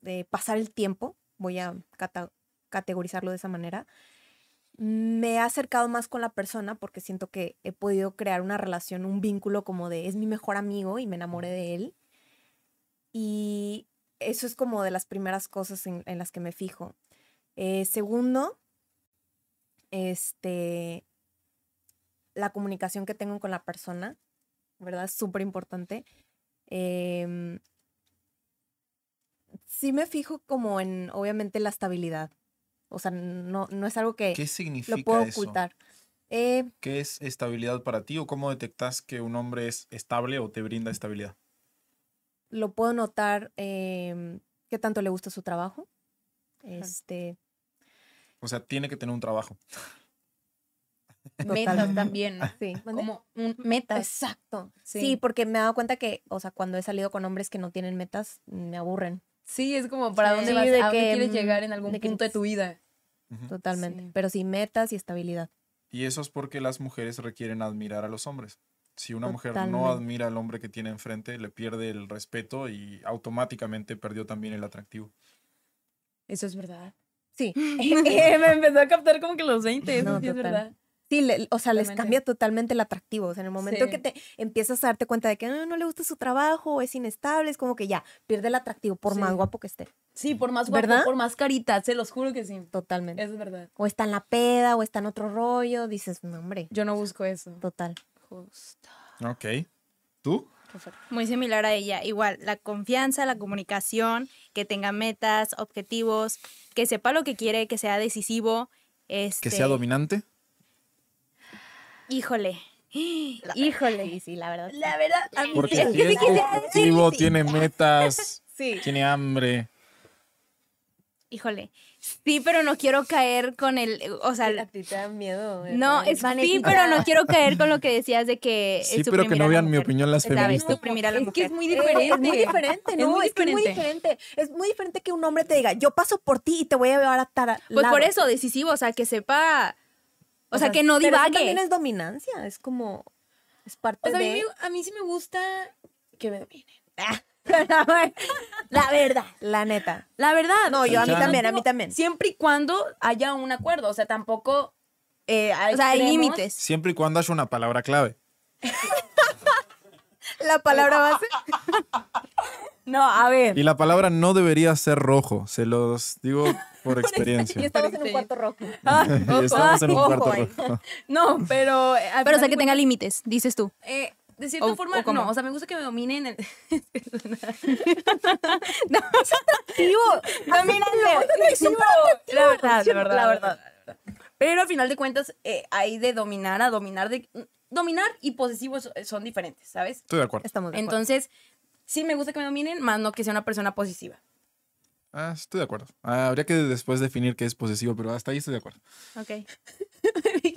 de pasar el tiempo, voy a cata- categorizarlo de esa manera. Me he acercado más con la persona porque siento que he podido crear una relación, un vínculo como de es mi mejor amigo y me enamoré de él. Y eso es como de las primeras cosas en, en las que me fijo. Eh, segundo, este, la comunicación que tengo con la persona, ¿verdad? Es súper importante. Em, sí me fijo como en, obviamente, la estabilidad. O sea, no, no es algo que ¿Qué significa lo puedo eso? ocultar. Eh, ¿Qué es estabilidad para ti o cómo detectas que un hombre es estable o te brinda estabilidad? lo puedo notar em, qué tanto le gusta su trabajo. Este, O sea, tiene que tener un trabajo. Metas también, ¿no? sí. Como un, metas. Exacto. Sí. Sí. porque me he dado cuenta que, o sea, cuando he salido con hombres que no tienen metas, me aburren Sí, es como para Sí. dónde vas, de a dónde que, quieres mm, llegar en algún de que- punto de tu vida. Totalmente. Sí. Pero sí, metas y estabilidad. Y eso es porque las mujeres requieren admirar a los hombres. Si una mujer no admira al hombre que tiene enfrente, le pierde el respeto y automáticamente perdió también el atractivo. Eso es verdad. Sí. (laughs) (laughs) me empezó a captar como que los 20, eso No, sí es total. verdad. Sí, le- o sea, les cambia totalmente el atractivo. O sea, en el momento Sí. que te empiezas a darte cuenta de que "Ah, no le gusta su trabajo, es inestable, es como que ya, pierde el atractivo por más guapo que esté. Sí, por más guapo, ¿Verdad? por más carita, se los juro que sí. Totalmente. Eso es verdad. O está en la peda, o está en otro rollo, dices, no, hombre, Yo no busco eso. total. Justo. Ok. ¿Tú? Muy similar a ella. Igual, la confianza, la comunicación, que tenga metas, objetivos, que sepa lo que quiere, que sea decisivo. Este, Que sea dominante. Híjole. Híjole. Sí, sí, la verdad. La verdad, a mí Porque sí. si es objetivo, tiene metas, Sí. tiene hambre. Híjole. Sí, pero no quiero caer con el. O sea, A ti te da miedo. eh, no, es, sí, pero no quiero caer con lo que decías de que. Sí, pero que no vean mi opinión las feministas. Suprimir a la Es que es muy diferente. Es muy diferente, ¿no? muy Es, que es muy diferente. Es muy diferente que un hombre te diga, yo paso por ti y te voy a llevar a tal Pues lado". por eso, decisivo, o sea, que sepa. O, sea, que no pero divague. también es dominancia, es como, es parte O sea, a mí, de... a mí sí me gusta que me dominen. (laughs) la verdad, la neta. La verdad. No, yo a mí también, a mí también. Siempre y cuando haya un acuerdo. O sea, tampoco. eh, O sea, hay límites. Siempre y cuando haya una palabra clave. (laughs) La palabra base. (laughs) No, a ver. Y la palabra no debería ser rojo. Se los digo por experiencia. Y estamos en un cuarto rojo. Y estamos en un ojo cuarto ahí. rojo. No, pero. eh, Pero o sea, que tenga límites, dices tú. Eh, de cierta O- forma, o no. O sea, me gusta que me dominen. En... La verdad, la verdad, la verdad. Pero al final de cuentas, eh, hay de dominar a dominar. de Dominar y posesivo so- son diferentes, ¿sabes? Estoy de acuerdo. Estamos de acuerdo. Entonces, sí me gusta que me dominen, más no que sea una persona posesiva. Ah, estoy de acuerdo. Ah, habría que después definir qué es posesivo, pero hasta ahí estoy de acuerdo. Ok.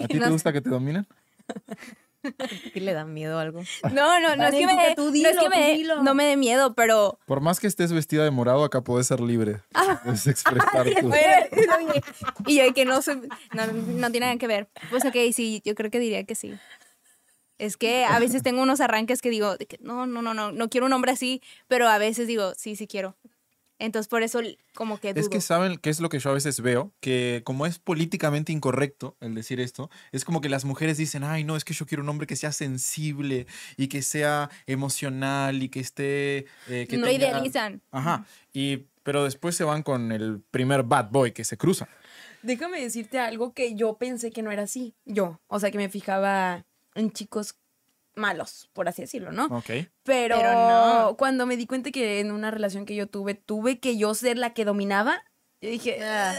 ¿A ti te gusta que te dominen? (laughs) (laughs) ¿Qué le da miedo algo? No, no, no es que me, dé- no es que me dé- no me dé miedo, pero Por más que estés vestida de morado, acá puedes ser libre. Puedes expresar (laughs) tu... y yo que no soy, no, no tiene nada que ver. Pues ok, sí, yo creo que diría que sí. Es que a veces tengo unos arranques que digo, no, no, no, no, no quiero un hombre así, pero a veces digo, sí, sí quiero. Entonces por eso como que dudo. Es que saben qué es lo que yo a veces veo, que como es políticamente incorrecto el decir esto, es como que las mujeres dicen, ay, no, es que yo quiero un hombre que sea sensible y que sea emocional y que esté... eh, que no tenga-". idealizan. Ajá, y, pero después se van con el primer bad boy que se cruza. Déjame decirte algo que yo pensé que no era así. Yo. O sea, que me fijaba en chicos malos, por así decirlo, ¿no? Ok. Pero, Pero no. cuando me di cuenta que en una relación que yo tuve, tuve que yo ser la que dominaba, yo dije, Ah.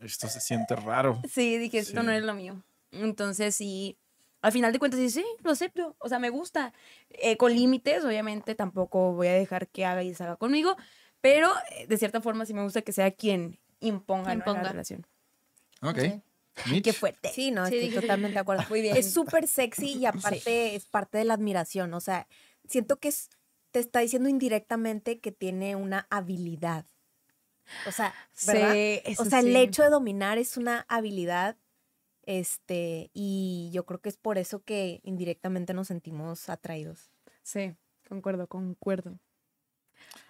Esto se siente raro. sí, dije, esto Sí. no es lo mío. Entonces, sí, al final de cuentas, sí, sí, lo acepto. O sea, me gusta. Eh, con límites, obviamente, tampoco voy a dejar que haga y deshaga conmigo, pero eh, de cierta forma sí me gusta que sea quien imponga, Imponga. la relación. Ok. Sí. Mitch. Qué fuerte. Sí, no, Sí, estoy dije- totalmente de acuerdo. Muy bien. Es súper sexy y aparte es parte de la admiración. O sea, siento que es- te está diciendo indirectamente que tiene una habilidad. O sea, ¿verdad? Sí, o sea, el hecho de dominar es una habilidad. Este, y yo creo que es por eso que indirectamente nos sentimos atraídos. Sí, concuerdo, concuerdo.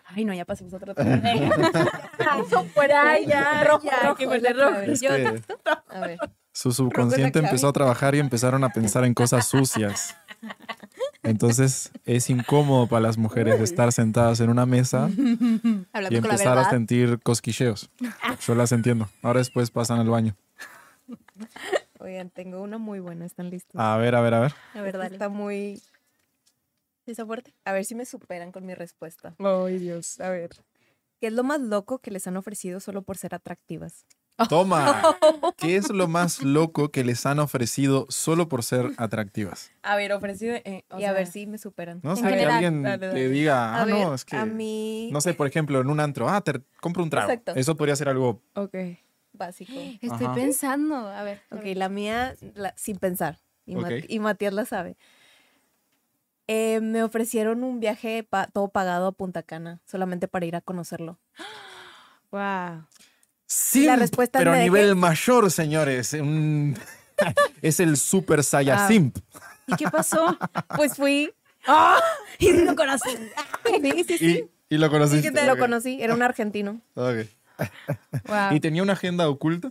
Ay, no, ya pasemos a otro (laughs) tema. Por ahí, ya, Rojo, ya, rojo, otra rojo. Es que A ver. su subconsciente empezó a trabajar y empezaron a pensar en cosas sucias. Entonces es incómodo para las mujeres estar sentadas en una mesa (laughs) y la empezar a verdad. sentir cosquilleos. Yo las entiendo. Ahora después pasan al baño. Oigan, tengo una muy buena, ¿están listos? A ver, a ver, a ver. A ver, dale. Está muy... ¿Sí está fuerte? A ver si me superan con mi respuesta. Ay, Dios, a ver. ¿Qué es lo más loco que les han ofrecido solo por ser atractivas? (laughs) Toma. (laughs) ¿Qué es lo más loco que les han ofrecido solo por ser atractivas? A ver, ofrecido. eh, y a ver sea, si me superan. No sé, que alguien Dale, te diga, A ah, ver, no, es que. a mí... No sé, por ejemplo, en un antro, ah, te compro un trago. Exacto. Eso podría ser algo. Ok. Básico. Estoy Ajá. pensando. A ver. a Ok, ver. la mía, la- sin pensar. Y, Ma- Ok. y Matías la sabe. Eh, me ofrecieron un viaje pa- todo pagado a Punta Cana, solamente para ir a conocerlo. (gasps) Wow. Sí, La respuesta pero a nivel mayor, señores. un- (laughs) es el Super Ah. Saiyajin. ¿Y qué pasó? (laughs) Pues fui. Y no corazón. (laughs) Sí, sí, sí. Y, y lo conociste. Lo Ok. conocí, era un argentino. Ok. Wow. ¿Y tenía una agenda oculta?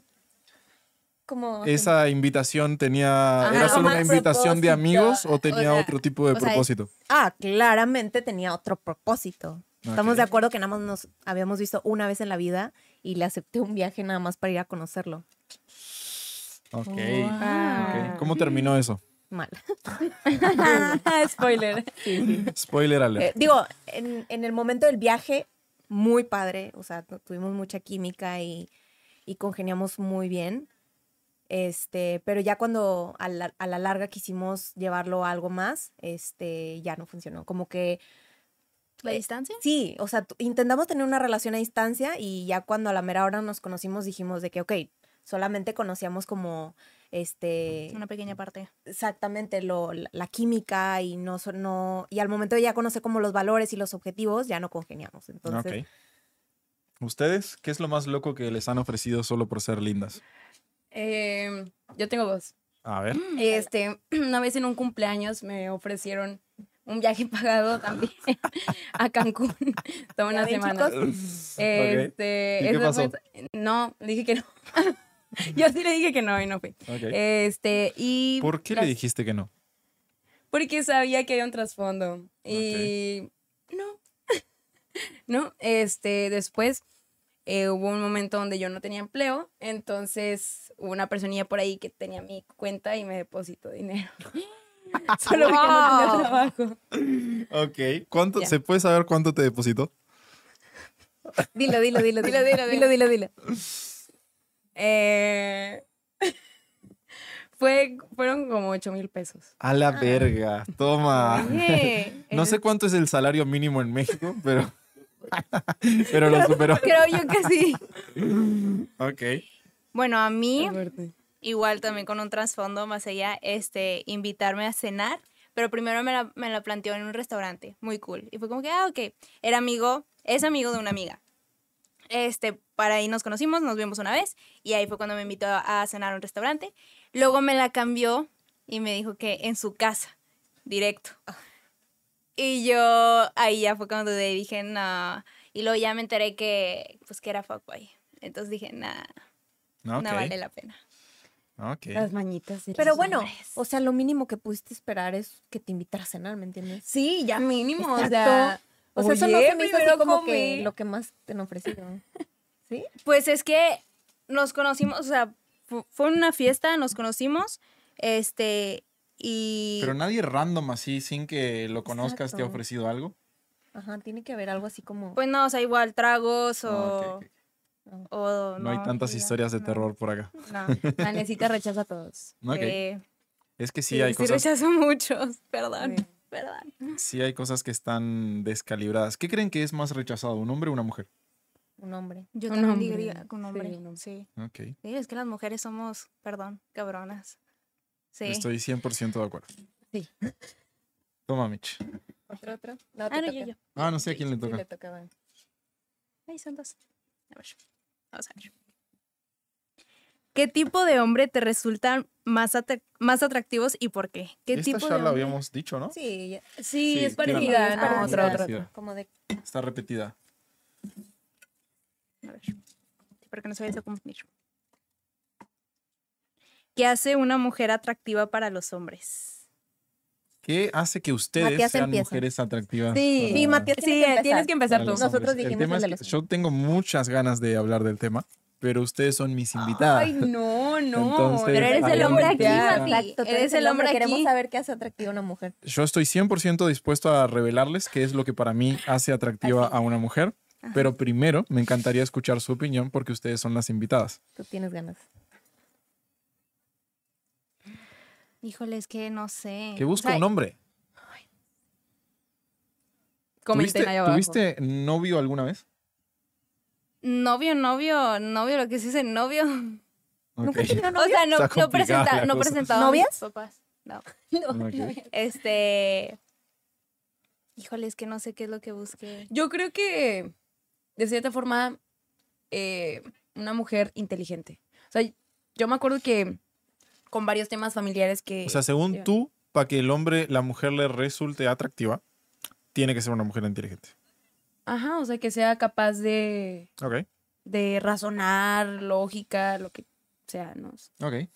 Como ¿Esa invitación tenía. Ajá, ¿Era solo una un invitación de amigos o tenía sea, otro tipo de sea, propósito? Ah, claramente tenía otro propósito. Estamos de acuerdo que nada más nos habíamos visto una vez en la vida y le acepté un viaje nada más para ir a conocerlo. Ok. ¿Cómo terminó eso? Mal. (laughs) Spoiler. Spoiler alert. Eh, digo, en, en el momento del viaje, muy padre. O sea, tu- tuvimos mucha química y, y congeniamos muy bien. Este, pero ya cuando a la, a la larga quisimos llevarlo a algo más, este, ya no funcionó. Como que ¿La distancia? Sí, o sea, intentamos tener una relación a distancia y ya cuando a la mera hora nos conocimos dijimos de que, ok, solamente conocíamos como, este, Una pequeña parte. exactamente lo, la, la química y no, no, y al momento de ya conocer como los valores y los objetivos, ya no congeniamos. Entonces, ok. ¿Ustedes? ¿Qué es lo más loco que les han ofrecido solo por ser lindas? Eh, yo tengo dos. A ver. Este, (clears throat) una vez en un cumpleaños me ofrecieron un viaje (laughs) pagado también a Cancún. (laughs) Toda una ¿Ya ven, semana. Este, ¿Y qué eso pasó? fue- no, dije que no. (laughs) Yo sí le dije que no y no fui. Este, y. ¿Por qué le dijiste que no? Porque sabía que había un trasfondo. Y. No. no, este, después eh, hubo un momento donde yo no tenía empleo. Entonces una personilla por ahí que tenía mi cuenta y me depositó dinero. (laughs) Solo porque no tenía trabajo. Ok. ¿Cuánto. ¿Se puede saber cuánto te depositó? Dilo, dilo, dilo, dilo, dilo, dilo, dilo, dilo. Eh, (laughs) fue, fueron como 8 mil pesos. A la verga. Toma. Oye, (laughs) No sé cuánto es el salario mínimo en México, pero. pero lo superó. Creo yo que sí. Ok. Bueno, a mí, igual también con un trasfondo más allá, este, invitarme a cenar, pero primero me la, me la planteó en un restaurante, muy cool. Y fue como que, ah, ok, era amigo, es amigo de una amiga. Este, para ahí nos conocimos, nos vimos una vez, y ahí fue cuando me invitó a cenar a un restaurante. Luego me la cambió y me dijo que en su casa, directo. Y yo ahí ya fue cuando dudé y dije, no. Y luego ya me enteré que, pues, que era fuckboy. Entonces dije, nah, Ok. no vale la pena. Ok. Las mañitas. Pero los bueno, hombres. o sea, lo mínimo que pudiste esperar es que te invitara a cenar, ¿me entiendes? Sí, ya mínimo. O sea, O sea, eso no se me hizo así como comí. que lo que más te han ofrecido. (laughs) ¿Sí? Pues es que nos conocimos, o sea, fu- fue una fiesta, nos conocimos, este, y... Pero nadie random así, sin que lo conozcas, te ha ofrecido algo. Ajá, tiene que haber algo así como... Pues no, o sea, igual tragos o... Ah, ok. O No, hay tantas historias de no, terror por acá. No, (laughs) Vanesita rechaza a todos. Ok. eh, Es que sí, sí, hay sí cosas. rechazo muchos, (laughs) perdón, Sí. perdón. Sí hay cosas que están descalibradas. ¿Qué creen que es más rechazado, un hombre o una mujer? Un hombre. Yo Un también hombre. diría Sí, un hombre. sí. Ok. Sí, es que las mujeres somos, perdón, cabronas. Sí. Estoy 100% de acuerdo. Sí. Toma, Mitch. ¿Otro, otro? No, Ah, no, yo, yo. Ah, no sé a quién le Sí, toca. le. Ahí son dos. A ver, vamos a ver. ¿Qué tipo de hombre te resultan más, más atractivos y por qué? ¿Qué Esta tipo ya de la hombre? habíamos dicho, ¿no? Sí, Sí, Sí, es parecida. No, parecida, otra, otra. parecida. como de... Está repetida. A ver, para que no se vaya a confundir. ¿Qué hace una mujer atractiva para los hombres? ¿Qué hace que ustedes Matías sean empieza. mujeres atractivas? Sí. para- Sí, Matías, Sí, tiene que tienes que empezar tú. Nosotros hombres? El dijimos tema el de es los que yo tengo muchas ganas de hablar del tema, pero ustedes son mis invitadas. Ay, no, no. Entonces, Pero eres el hombre aquí. Mati. Eres el hombre Queremos aquí. saber qué hace atractiva a una mujer. Yo estoy 100% dispuesto a revelarles qué es lo que para mí hace atractiva a una mujer, pero primero me encantaría escuchar su opinión porque ustedes son las invitadas. Tú tienes ganas. Híjole, es que no sé. ¿Qué busca O sea, un hombre? Comenten ¿Tuviste, ahí abajo. ¿Tuviste novio alguna vez? Novio, novio, novio, lo que se dice novio. Ok. ¿Nunca tenido O novio? sea, no, no, presenta, no cosa. presentado a mis ¿Novias? papás. No. (laughs) Ok. Este. Híjole, es que no sé qué es lo que busque. Yo creo que, de cierta forma, eh, una mujer inteligente. O sea, yo me acuerdo que con varios temas familiares que... O sea, según tú, para que el hombre, la mujer le resulte atractiva, tiene que ser una mujer inteligente. Ajá, o sea, que sea capaz de, Ok. de razonar, lógica, lo que sea, ¿no? Ok.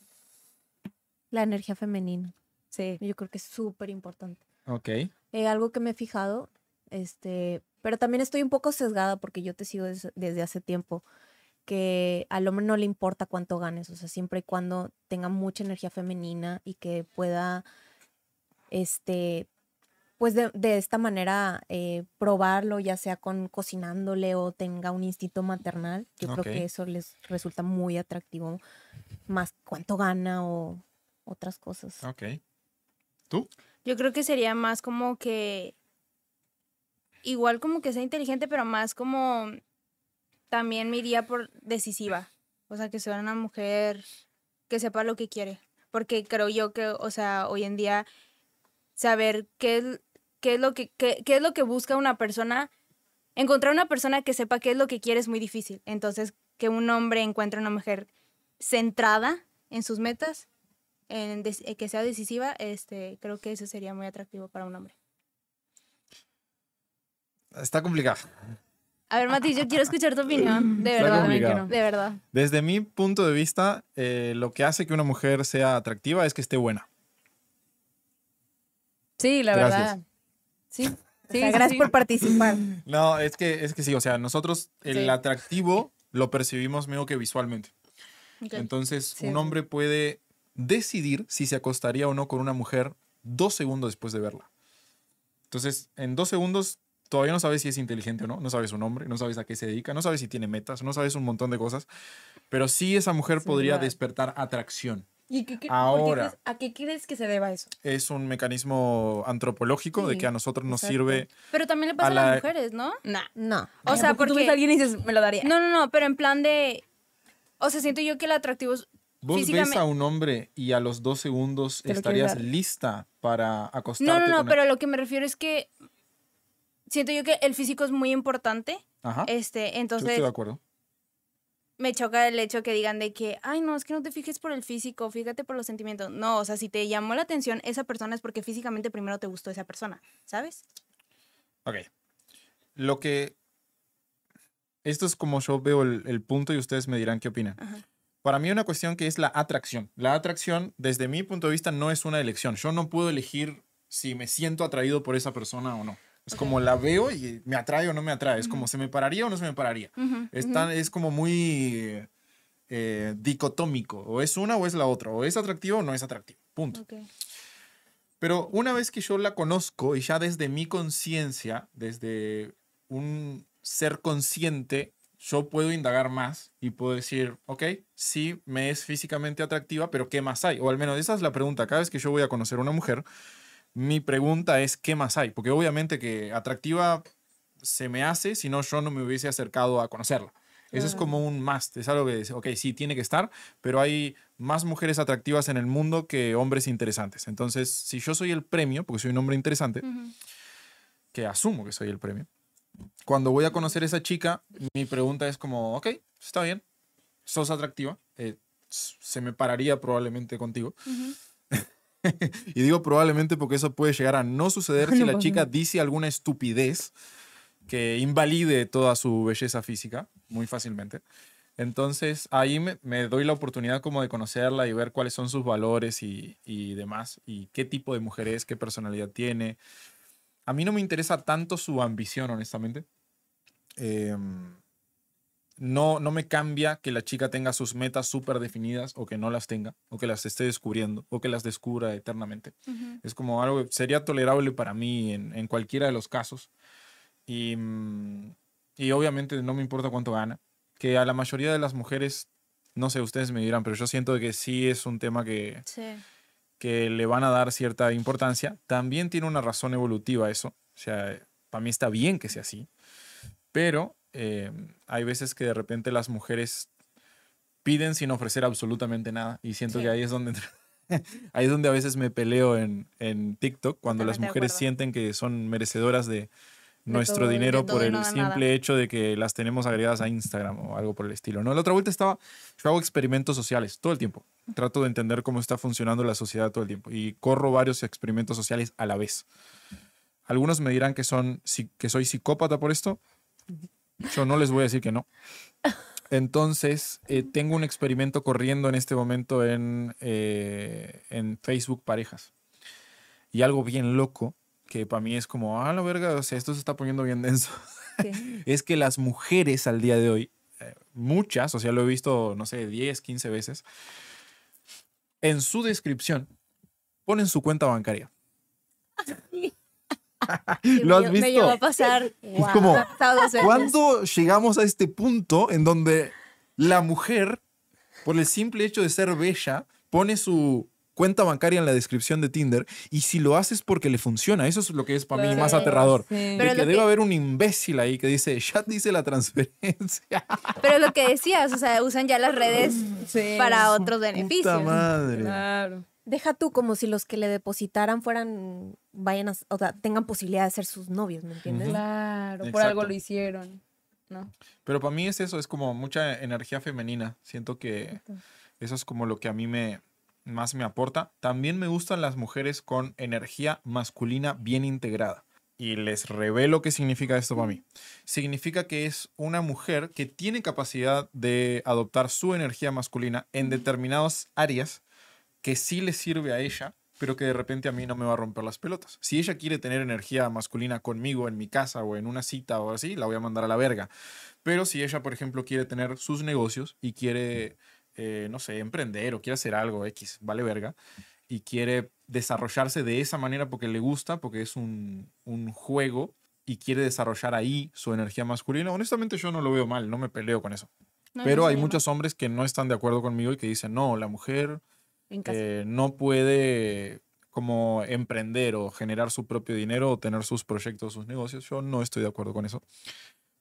La energía femenina. Sí. Yo creo que es súper importante. Ok. Eh, algo que me he fijado, este, pero también estoy un poco sesgada porque yo te sigo des- desde hace tiempo, que al hombre no le importa cuánto ganes, o sea, siempre y cuando tenga mucha energía femenina y que pueda, este, pues de, de esta manera eh, probarlo, ya sea con cocinándole o tenga un instinto maternal, yo creo que eso les resulta muy atractivo, más cuánto gana o otras cosas. Ok. ¿Tú? Yo creo que sería más como que. Igual como que sea inteligente, pero más como. También me iría por decisiva. O sea, que sea una mujer que sepa lo que quiere. Porque creo yo que, o sea, hoy en día, saber qué es, qué es, lo, que, qué, qué es lo que busca una persona. Encontrar una persona que sepa qué es lo que quiere es muy difícil. Entonces, que un hombre encuentre una mujer centrada en sus metas en eh, que sea decisiva, este, creo que eso sería muy atractivo para un hombre. Está complicado. A ver, Mati, yo quiero escuchar tu opinión, de verdad, de verdad. Desde mi punto de vista, eh, lo que hace que una mujer sea atractiva es que esté buena. Sí, la Gracias. verdad. Sí. O Sí, sea, sí, gracias sí. por participar. No, es que, es que sí, o sea, nosotros el Sí. atractivo lo percibimos medio que visualmente. Entonces, Sí, un hombre puede decidir si se acostaría o no con una mujer dos segundos después de verla. Entonces, en dos segundos todavía no sabes si es inteligente o no, no sabes su nombre, no sabes a qué se dedica, no sabes si tiene metas, no sabes un montón de cosas, pero sí esa mujer Sin podría duda. despertar atracción. ¿Y qué- qué- qué Ahora. crees- ¿A qué crees que se deba eso? Es un mecanismo antropológico de Sí, que a nosotros nos exacto. sirve... Pero también le pasa a, la- las mujeres, ¿no? Nah. No. O sea, tú ves porque... a alguien y dices, me lo daría. No, no, no, pero en plan de... O sea, siento yo que el atractivo es... Vos ves a un hombre y a los dos segundos estarías lista para acostarte No, no, no, con él. pero lo que me refiero es que... Siento yo que el físico es muy importante. Ajá, Este, yo estoy entonces de acuerdo. me choca el hecho que digan de que, ay, no, es que no te fijes por el físico, fíjate por los sentimientos. No, o sea, si te llamó la atención esa persona es porque físicamente primero te gustó esa persona, ¿sabes? Ok. Lo que. Esto es como yo veo el, el punto y ustedes me dirán qué opinan. Ajá. Para mí, una cuestión que es la atracción. La atracción, desde mi punto de vista, no es una elección. Yo no puedo elegir si me siento atraído por esa persona o no. Es como la veo y me atrae o no me atrae. Es como se me pararía o no se me pararía. Ujú, Es, ujú. tan- es como muy eh, dicotómico. O es una o es la otra. O es atractivo o no es atractivo. Punto. Pero una vez que yo la conozco y ya desde mi conciencia, desde un ser consciente, yo puedo indagar más y puedo decir, ok, sí, me es físicamente atractiva, pero ¿qué más hay? O al menos esa es la pregunta. Cada vez que yo voy a conocer a una mujer, mi pregunta es, ¿qué más hay? Porque obviamente que atractiva se me hace, si no yo no me hubiese acercado a conocerla. Eso es como un must, es algo que, dice, ok, sí, tiene que estar, pero hay más mujeres atractivas en el mundo que hombres interesantes. Entonces, si yo soy el premio, porque soy un hombre interesante, que asumo que soy el premio, cuando voy a conocer a esa chica, mi pregunta es como, ok, está bien, sos atractiva, eh, se me pararía probablemente contigo. (laughs) y digo probablemente porque eso puede llegar a no suceder (laughs) si la chica dice alguna estupidez que invalide toda su belleza física muy fácilmente. Entonces ahí me, me doy la oportunidad como de conocerla y ver cuáles son sus valores y, y demás, y qué tipo de mujer es, qué personalidad tiene. A mí no me interesa tanto su ambición, honestamente. Em, no, no me cambia que la chica tenga sus metas súper definidas o que no las tenga, o que las esté descubriendo, o que las descubra eternamente. Es como algo que sería tolerable para mí en, en cualquiera de los casos. Y, mm, y obviamente no me importa cuánto gana. Que a la mayoría de las mujeres, no sé, ustedes me dirán, pero yo siento que sí es un tema que, Sí. que le van a dar cierta importancia. También tiene una razón evolutiva eso. O sea, para mí está bien que sea así. Pero eh, hay veces que de repente las mujeres piden sin ofrecer absolutamente nada. Y siento Sí. que ahí es donde... (laughs) ahí es donde a veces me peleo en, en TikTok, cuando las Totalmente de mujeres sienten que son merecedoras de nuestro todo, de dinero todo por el de simple nada. hecho de que las tenemos agregadas a Instagram o algo por el estilo. ¿no? La otra vuelta estaba, yo hago experimentos sociales todo el tiempo. Trato de entender cómo está funcionando la sociedad todo el tiempo y corro varios experimentos sociales a la vez. Algunos me dirán que, son, que soy psicópata por esto. Yo no les voy a decir que no. Entonces, eh, tengo un experimento corriendo en este momento en, eh, en Facebook Parejas. Y algo bien loco, que para mí es como, ah, la verga, o sea, esto se está poniendo bien denso. (laughs) Es que las mujeres al día de hoy, eh, muchas, o sea, lo he visto, no sé, 10, 15 veces, en su descripción ponen su cuenta bancaria. (laughs) Sí, ¿Lo has me, visto? Me llegó a pasar. Es como. ¿Cuándo llegamos a este punto en donde la mujer, por el simple hecho de ser bella, pone su cuenta bancaria en la descripción de Tinder y si lo haces porque le funciona? Eso es lo que es para mí más Claro. aterrador. Sí. De Pero que debe que- haber un imbécil ahí que dice, ya te hice la transferencia. Pero lo que decías, o sea, usan ya las redes Sí. para otros Puta beneficios. madre. Claro. Deja tú como si los que le depositaran fueran, vayan a, o sea, tengan posibilidad de ser sus novios, ¿me entiendes? Claro, por algo lo hicieron. ¿no? Pero para mí es eso, es como mucha energía femenina. Siento que eso es como lo que a mí me más me aporta. También me gustan las mujeres con energía masculina bien integrada. Y les revelo qué significa esto para mí. Significa que es una mujer que tiene capacidad de adoptar su energía masculina en determinadas áreas que sí le sirve a ella, pero que de repente a mí no me va a romper las pelotas. Si ella quiere tener energía masculina conmigo en mi casa o en una cita o así, la voy a mandar a la verga. Pero si ella, por ejemplo, quiere tener sus negocios y quiere, eh, no sé, emprender o quiere hacer algo X, vale verga, y quiere desarrollarse de esa manera porque le gusta, porque es un, un juego y quiere desarrollar ahí su energía masculina, honestamente yo no lo veo mal, no me peleo con eso. No, Pero no hay muchos hombres que no están de acuerdo conmigo y que dicen, no, la mujer En casa. eh, no puede como emprender o generar su propio dinero o tener sus proyectos, sus negocios. Yo no estoy de acuerdo con eso.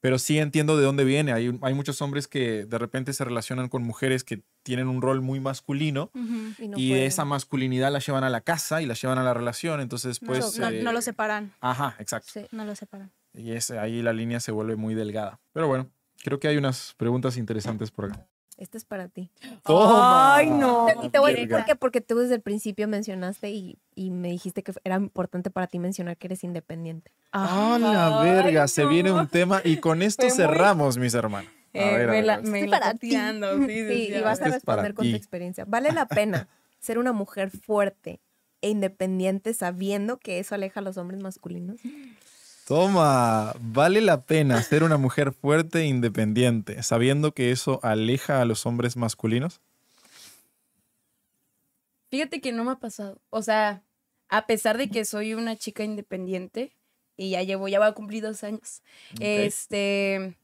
Pero sí entiendo de dónde viene. Hay, hay muchos hombres que de repente se relacionan con mujeres que tienen un rol muy masculino. Y, no y pueden. esa masculinidad la llevan a la casa y la llevan a la relación. Entonces, No, pues... no, eh, no lo separan. Ajá, exacto. Sí. No lo separan. Y es, ahí la línea se vuelve muy delgada. Pero bueno, creo que hay unas preguntas interesantes por acá. Este es para ti. ¡Toma! Ay, no. Y te voy a decir por qué, porque tú desde el principio mencionaste y, y me dijiste que era importante para ti mencionar que eres independiente. ¡Ah, la verga! Se viene un tema y con esto Fue muy- cerramos, mis hermanos. A Eh, ver, a me ver, la, ver. me Este la para ti. tirando. Sí, sí, Sí, sí, y vas a responder con tu experiencia. ¿Vale la pena ser una mujer fuerte e independiente sabiendo que eso aleja a los hombres masculinos? Toma, vale la pena ser una mujer fuerte e independiente, sabiendo que eso aleja a los hombres masculinos. Fíjate que no me ha pasado. O sea, a pesar de que soy una chica independiente y ya llevo, ya va a cumplir dos años, este,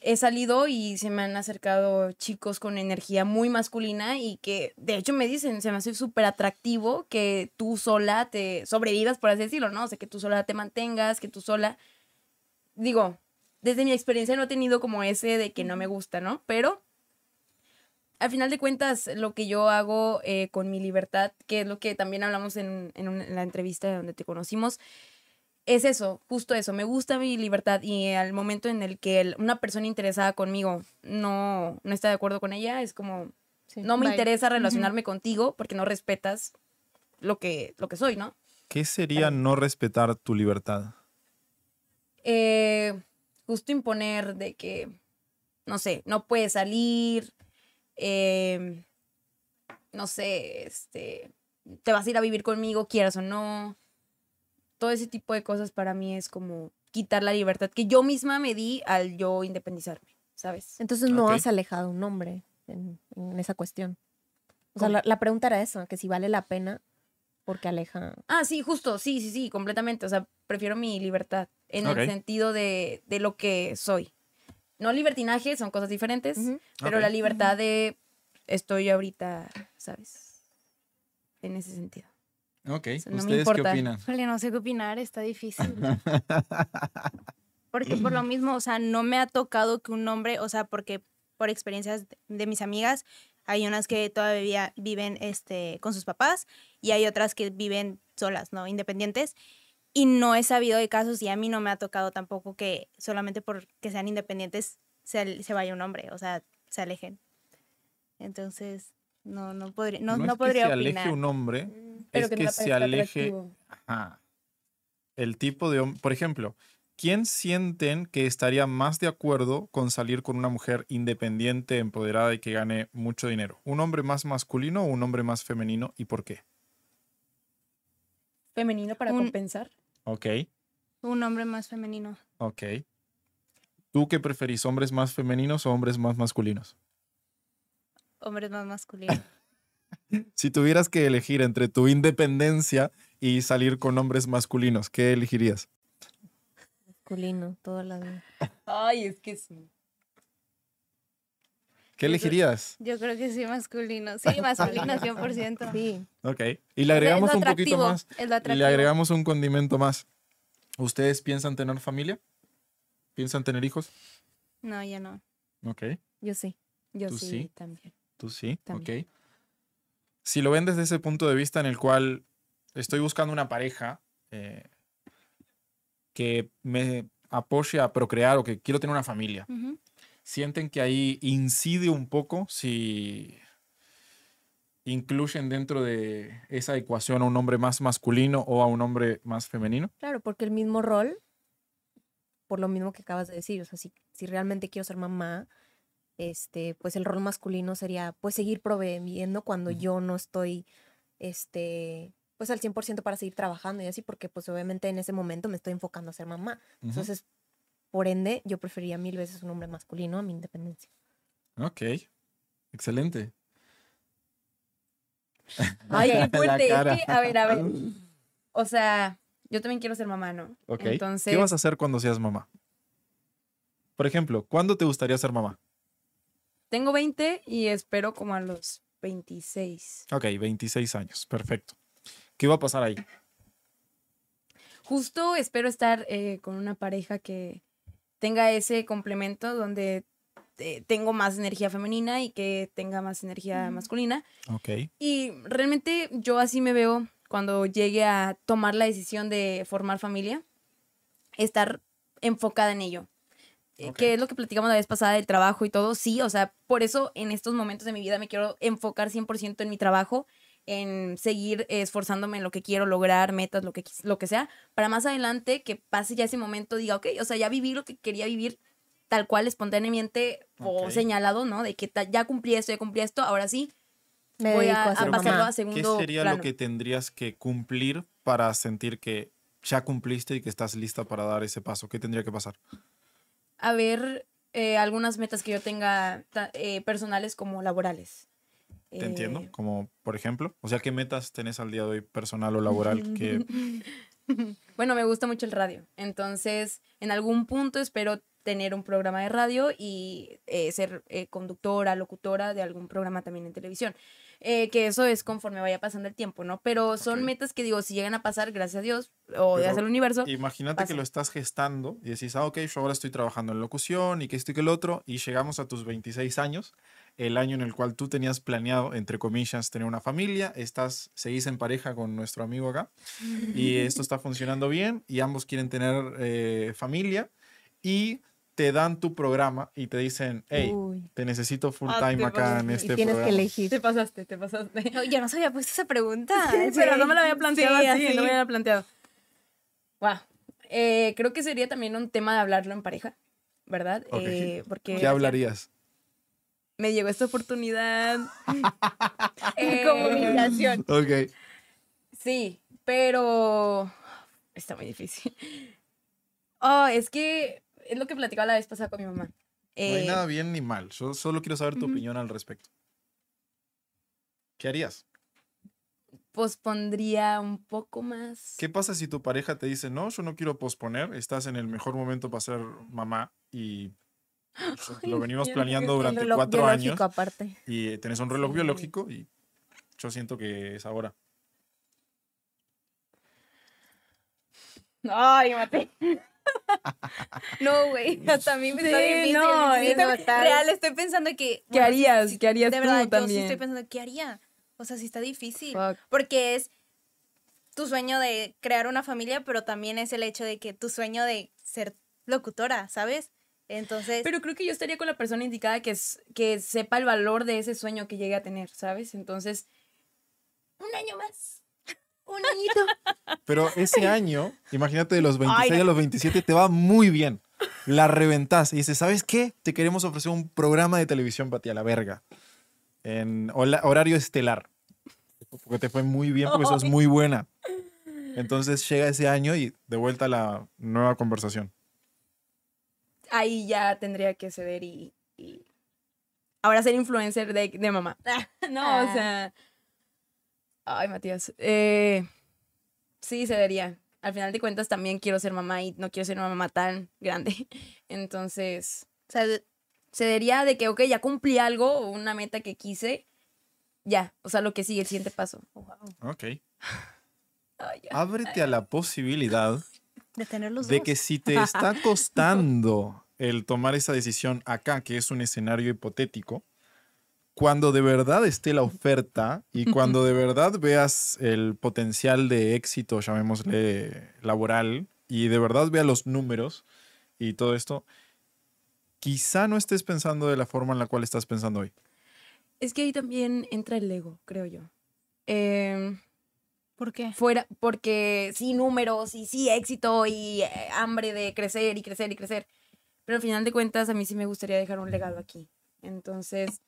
he salido y se me han acercado chicos con energía muy masculina y que de hecho me dicen, se me hace súper atractivo que tú sola te sobrevivas, por así decirlo, ¿no? O sea, que tú sola te mantengas, que tú sola, digo, desde mi experiencia no he tenido como ese de que no me gusta, ¿no? Pero al final de cuentas, lo que yo hago eh, con mi libertad, que es lo que también hablamos en, en la entrevista donde te conocimos, es eso, justo eso. Me gusta mi libertad y al momento en el que el- una persona interesada conmigo no, no está de acuerdo con ella, es como, Sí. no me Bye. interesa relacionarme contigo porque no respetas lo que, lo que soy, ¿no? ¿Qué sería no respetar tu libertad? eh, justo imponer de que, no sé, no puedes salir, eh, no sé, este, te vas a ir a vivir conmigo, quieras o no. Todo ese tipo de cosas para mí es como quitar la libertad que yo misma me di al yo independizarme, ¿sabes? Entonces no has alejado un hombre en, en esa cuestión. O sea, la, la pregunta era eso, que si vale la pena porque aleja. Ah, sí, justo, sí, sí, sí, completamente. O sea, prefiero mi libertad en el sentido de, de lo que soy. No libertinaje, son cosas diferentes, pero la libertad de estoy ahorita, ¿sabes? En ese sentido. Ok, sea, no me ¿ustedes qué importa. opinan? Híjole, no sé qué opinar, está difícil. Porque por lo mismo, o sea, no me ha tocado que un hombre, o sea, porque por experiencias de- mis amigas, hay unas que todavía viven este, con sus papás y hay otras que viven solas, ¿no? Independientes. Y no he sabido de casos y a mí no me ha tocado tampoco que solamente porque sean independientes se, se vaya un hombre, o sea, se alejen. Entonces, no, no podría, no, no, es que se opinar. aleje un hombre, Pero es que, no se aleje. Ajá. el tipo de hombre. Por ejemplo, ¿quién sienten que estaría más de acuerdo con salir con una mujer independiente, empoderada y que gane mucho dinero? ¿Un hombre más masculino o un hombre más femenino y por qué? Femenino para Un- compensar. Ok, Un hombre más femenino. ok. ¿Tú qué preferís, hombres más femeninos o hombres más masculinos? Hombres más masculinos. (laughs) Si tuvieras que elegir entre tu independencia y salir con hombres masculinos, ¿qué elegirías? Masculino, toda la vida. Ay, es que sí. ¿Qué elegirías? Yo creo que sí, masculino. Sí, (laughs) masculino, 100%. Sí. Ok. Y le agregamos un poquito más. Y le agregamos un condimento más. ¿Ustedes piensan tener familia? ¿Piensan tener hijos? No, ya no. Ok. Yo sí. Yo ¿Tú sí, sí? también. Tú sí. También. Ok. Si lo ven desde ese punto de vista en el cual estoy buscando una pareja eh, que me apoye a procrear o que quiero tener una familia. ¿sienten que ahí incide un poco si incluyen dentro de esa ecuación a un hombre más masculino o a un hombre más femenino? Claro, porque el mismo rol, por lo mismo que acabas de decir, o sea, si, si realmente quiero ser mamá, este, pues el rol masculino sería pues seguir proveyendo cuando yo no estoy, este, pues al 100% para seguir trabajando y así, porque pues obviamente en ese momento me estoy enfocando a ser mamá. Entonces, por ende, yo preferiría mil veces un hombre masculino a mi independencia. Ok. Excelente. (laughs) Ay, qué (laughs) fuerte. es que, a ver, a ver. (laughs) O sea, yo también quiero ser mamá, ¿no? Ok. Entonces, ¿Qué vas a hacer cuando seas mamá? Por ejemplo, ¿cuándo te gustaría ser mamá? Tengo 20 y espero como a los 26. Ok, 26 años. Perfecto. ¿Qué va a pasar ahí? Justo espero estar eh, con una pareja que tenga ese complemento donde eh, tengo más energía femenina y que tenga más energía masculina. Ok. Y realmente yo así me veo cuando llegue a tomar la decisión de formar familia, estar enfocada en ello. Que es lo que platicamos la vez pasada del trabajo y todo. Sí, o sea, por eso en estos momentos de mi vida me quiero enfocar 100% en mi trabajo, en seguir esforzándome en lo que quiero lograr, metas, lo que, lo que sea, para más adelante que pase ya ese momento, diga, ok, o sea, ya viví lo que quería vivir tal cual, espontáneamente o señalado, ¿no? De que ya cumplí esto, ya cumplí esto, ahora sí, Me voy a, a, a pasarlo mamá. a ¿Qué segundo sería plano. lo que tendrías que cumplir para sentir que ya cumpliste y que estás lista para dar ese paso? ¿Qué tendría que pasar? A ver eh, algunas metas que yo tenga eh, personales como laborales. Te entiendo. Eh, Como, por ejemplo, o sea, ¿qué metas tenés al día de hoy personal o laboral que (laughs) Bueno, me gusta mucho el radio. Entonces, en algún punto espero tener un programa de radio y eh, ser eh, conductora, locutora de algún programa también en televisión. Eh, que eso es conforme vaya pasando el tiempo, ¿no? Pero son Ok. metas que digo, si llegan a pasar, gracias a Dios, o gracias al universo, Imagínate pasa. que lo estás gestando y decís, ah, ok, yo ahora estoy trabajando en locución y que esto y que el otro, y llegamos a tus 26 años, el año en el cual tú tenías planeado, entre comillas, tener una familia, estás, seguís en pareja con nuestro amigo acá, y (laughs) esto está funcionando bien, y ambos quieren tener eh, familia, y te dan tu programa y te dicen, hey, Uy, te necesito full Ah, time acá en Y este y tienes programa. que elegir. te pasaste, te pasaste. No, yo no se había puesto esa pregunta. Sí, pero no me lo había planteado Sí, así, así. no me lo había planteado. Wow. Eh, creo que sería también un tema de hablarlo en pareja, ¿verdad? Eh, porque ¿Qué hablarías? me llegó esta oportunidad. (laughs) Eh, Comunicación. Ok. Sí, pero está muy difícil. Oh, es que es lo que platicaba la vez pasada con mi mamá. No hay Eh, nada bien ni mal. Yo solo quiero saber tu opinión al respecto. ¿Qué harías? pospondría un poco más. ¿Qué pasa si tu pareja te dice, no, yo no quiero posponer, estás en el mejor momento para ser mamá y (gasps) lo venimos planeando durante cuatro años aparte. y tenés un reloj Sí. biológico y yo siento que es ahora. Ay, mate. (laughs) No, güey, hasta a mí me está difícil. no, sí, es real, estoy pensando que... ¿Qué bueno, harías? ¿Qué harías de tú verdad, yo sí también? estoy pensando, ¿qué haría? O sea, sí está difícil. Fuck. Porque es tu sueño de crear una familia, pero también es el hecho de que tu sueño de ser locutora, ¿sabes? Entonces, Pero creo que yo estaría con la persona indicada que, es, que sepa el valor de ese sueño que llegue a tener, ¿sabes? Entonces, un año más. Un añito. Pero ese año, imagínate de los 26 Ay, a los 27, te va muy bien. La reventás y dices, ¿sabes qué? Te queremos ofrecer un programa de televisión para ti a la verga. En horario estelar. Porque te fue muy bien, porque sos muy buena. Entonces llega ese año y de vuelta a la nueva conversación. Ahí ya tendría que ceder y, y ahora ser influencer de, de mamá. (laughs) no, o Ah. sea. Ay, Matías. Eh, sí, cedería. Al final de cuentas también quiero ser mamá y no quiero ser una mamá tan grande. (laughs) Entonces, o sea, cedería de que, ok, ya cumplí algo, una meta que quise. Ya, o sea, lo que sigue, el siguiente paso. Ok. Ábrete a la posibilidad de tener los de dos. que si te está (laughs) costando el tomar esa decisión acá, que es un escenario hipotético, cuando de verdad esté la oferta y cuando de verdad veas el potencial de éxito, llamémosle laboral, y de verdad veas los números y todo esto, quizá no estés pensando de la forma en la cual estás pensando hoy. Es que ahí también entra el ego, creo yo. Em, ¿Por qué? fuera, porque sí, números y sí, éxito y eh, hambre de crecer y crecer y crecer. Pero al final de cuentas, a mí sí me gustaría dejar un legado aquí. Entonces,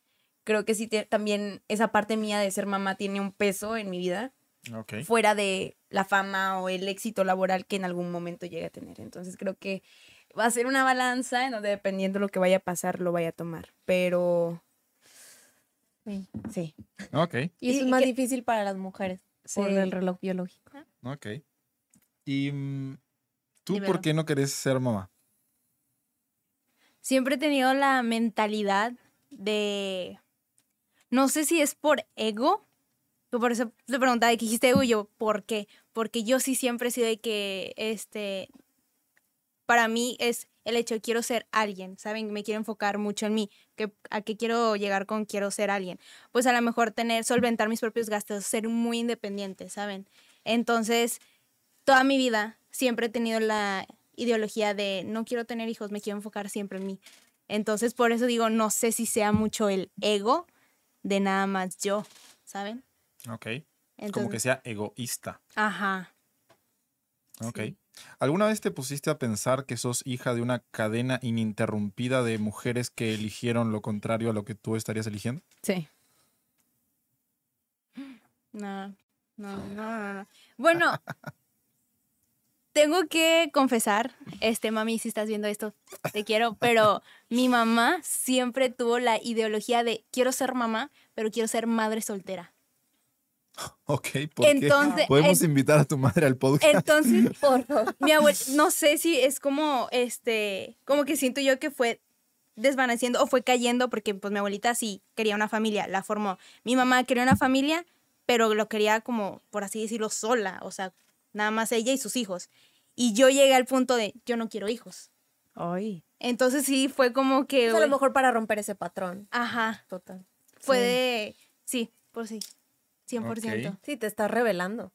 creo que sí, te- también esa parte mía de ser mamá tiene un peso en mi vida, Ok. fuera de la fama o el éxito laboral que en algún momento llegue a tener. Entonces, creo que va a ser una balanza en donde dependiendo de lo que vaya a pasar, lo vaya a tomar. Pero, Sí. sí. Ok. Y eso es más que- difícil para las mujeres por Sí. el reloj biológico. Ok. ¿Y mm, tú Dímelo. por qué no querés ser mamá? Siempre he tenido la mentalidad de. No sé si es por ego. Por eso te preguntaba de que dijiste ego y yo, ¿por qué? Porque yo sí siempre he sido de que, este, para mí es el hecho de quiero ser alguien, ¿saben? Me quiero enfocar mucho en mí, que, a qué quiero llegar con quiero ser alguien. Pues a lo mejor tener, solventar mis propios gastos, ser muy independiente, ¿saben? Entonces, toda mi vida siempre he tenido la ideología de no quiero tener hijos, me quiero enfocar siempre en mí. Entonces, por eso digo, no sé si sea mucho el ego de nada más yo, ¿saben? Ok. Entonces, Como que sea egoísta. Ajá. Ok. Sí. ¿Alguna vez te pusiste a pensar que sos hija de una cadena ininterrumpida de mujeres que eligieron lo contrario a lo que tú estarías eligiendo? Sí. No, no, no, no, no. (laughs) Bueno, tengo que confesar, este mami, si estás viendo esto, te quiero, pero mi mamá siempre tuvo la ideología de quiero ser mamá, pero quiero ser madre soltera. Ok, ¿por qué? Podemos en- invitar a tu madre al podcast. Entonces, (laughs) por mi abuela, no sé si es como, este, como que siento yo que fue desvaneciendo o fue cayendo porque pues mi abuelita sí quería una familia, la formó. Mi mamá quería una familia, pero lo quería como, por así decirlo, sola, o sea, nada más ella y sus hijos. Y yo llegué al punto de, yo no quiero hijos. Ay. Entonces sí, fue como que... Pues a lo mejor para romper ese patrón. Ajá, Total. fue Sí. de... Sí, por sí, 100%. Ok. Sí, te estás revelando.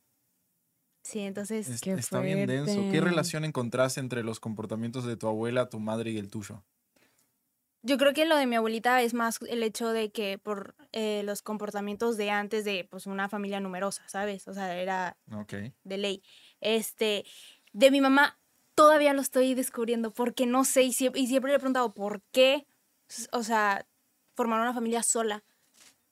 Sí, entonces... Es- Qué está bien denso. ¿Qué fuerte. relación encontrás entre los comportamientos de tu abuela, tu madre y el tuyo? Yo creo que lo de mi abuelita es más el hecho de que por eh, los comportamientos de antes de pues una familia numerosa, ¿sabes? O sea, era de ley. Este, de mi mamá todavía lo estoy descubriendo porque no sé y siempre, y siempre le he preguntado por qué, o sea, formar una familia sola.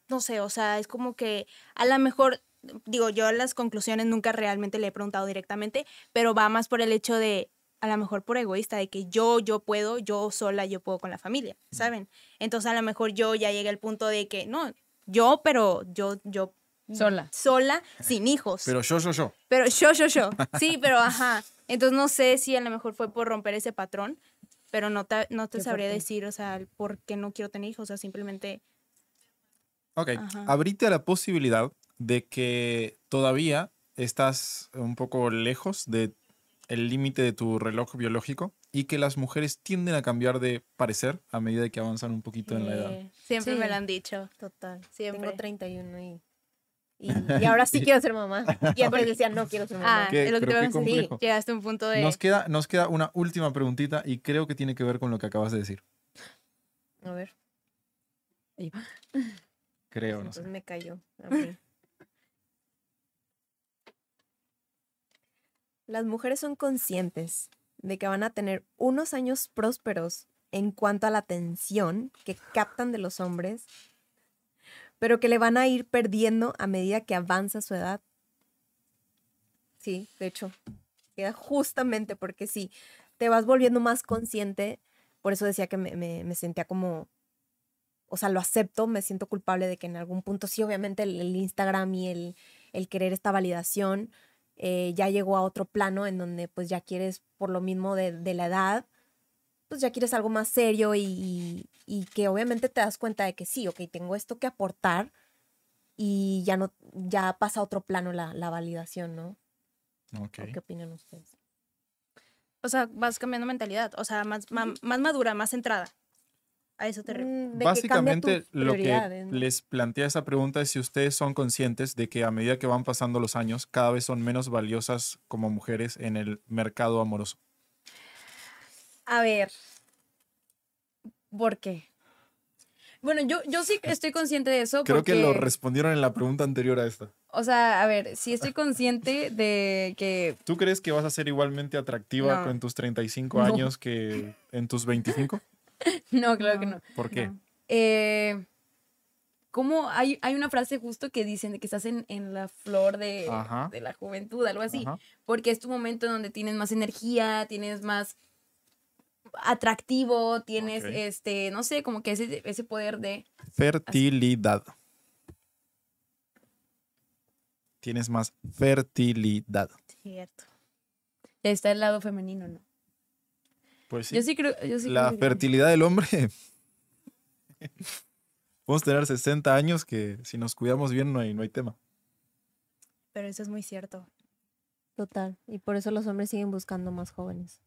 No sé, o sea, es como que a lo mejor, digo, yo las conclusiones nunca realmente le he preguntado directamente, pero va más por el hecho de, a lo mejor por egoísta, de que yo, yo puedo, yo sola, yo puedo con la familia, ¿saben? Entonces a lo mejor yo ya llegué al punto de que, no, yo, pero yo, yo Sola. sola, sin hijos. Pero yo, yo, yo. Pero yo, yo, yo. (laughs) Sí, pero ajá. Entonces no sé si a lo mejor fue por romper ese patrón, pero no te, no te sabría decir, o sea, por qué no quiero tener hijos. O sea, simplemente. Ok, Ajá. abrite a la posibilidad de que todavía estás un poco lejos de el límite de tu reloj biológico y que las mujeres tienden a cambiar de parecer a medida que avanzan un poquito en la edad. siempre Sí. me lo han dicho. Total. Siempre. Tengo 31 y, y, (laughs) y ahora sí quiero ser mamá. Y antes (laughs) decía, no quiero ser mamá. Ah, Qué- es lo que te complejo. Llegaste a un punto de. Nos queda, nos queda una última preguntita y creo que tiene que ver con lo que acabas de decir. A ver, Creo, no entonces sé. me cayó. a mí. Las mujeres son conscientes de que van a tener unos años prósperos en cuanto a la atención que captan de los hombres, pero que le van a ir perdiendo a medida que avanza su edad. Sí, de hecho, justamente porque sí, te vas volviendo más consciente, por eso decía que me, me- me sentía como, o sea, lo acepto, me siento culpable de que en algún punto sí, obviamente el, el Instagram y el, el querer esta validación eh, ya llegó a otro plano en donde pues ya quieres, por lo mismo de, de la edad, pues ya quieres algo más serio y, y- y que obviamente te das cuenta de que sí, ok, tengo esto que aportar y ya no, ya pasa a otro plano la, la validación, ¿no? Ok. ¿O ¿Qué opinan ustedes? O sea, vas cambiando mentalidad. O sea, más, ma- más, madura, más centrada. A eso te. Mm, de que Básicamente lo que ¿no? les plantea esa pregunta es si ustedes son conscientes de que a medida que van pasando los años, cada vez son menos valiosas como mujeres en el mercado amoroso. A ver. ¿Por qué? Bueno, yo, yo sí estoy consciente de eso. Creo porque, que lo respondieron en la pregunta anterior a esta. O sea, a ver, sí estoy consciente de que. ¿Tú crees que vas a ser igualmente atractiva No. en tus 35 No. años que en tus 25? (laughs) No, claro que no. ¿Por qué? No. Eh, ¿Cómo hay, hay una frase justo que dicen de que estás en, en la flor de, de la juventud, algo así? Ajá. Porque es tu momento en donde tienes más energía, tienes más atractivo, tienes este, no sé, como que ese, ese poder de. Fertilidad. Tienes más fertilidad. Cierto. Está el lado femenino, ¿no? Pues sí. Yo sí creo. Yo sí la creo que- fertilidad del hombre. (laughs) Podemos tener 60 años que si nos cuidamos bien no hay, no hay tema. Pero eso es muy cierto. Total. Y por eso los hombres siguen buscando más jóvenes.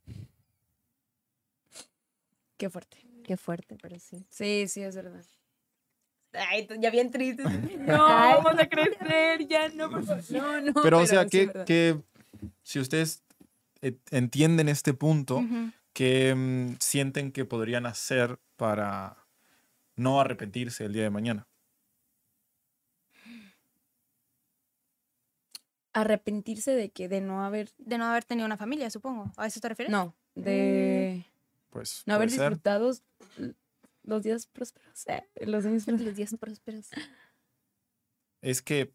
Qué fuerte. Qué fuerte, pero sí. Sí, sí, es verdad. Ay, ya bien triste. (laughs) No, vamos a crecer, ya no, por favor. No, no. Pero, o sea, que, que si ustedes eh, entienden este punto. Que mm, sienten que podrían hacer para no arrepentirse el día de mañana? Arrepentirse de que de no haber. De no haber tenido una familia, supongo. ¿A eso te refieres? No, de Pues no haber ser. disfrutado los días prósperos. eh, (laughs) los años prósperos. Los días prósperos. es que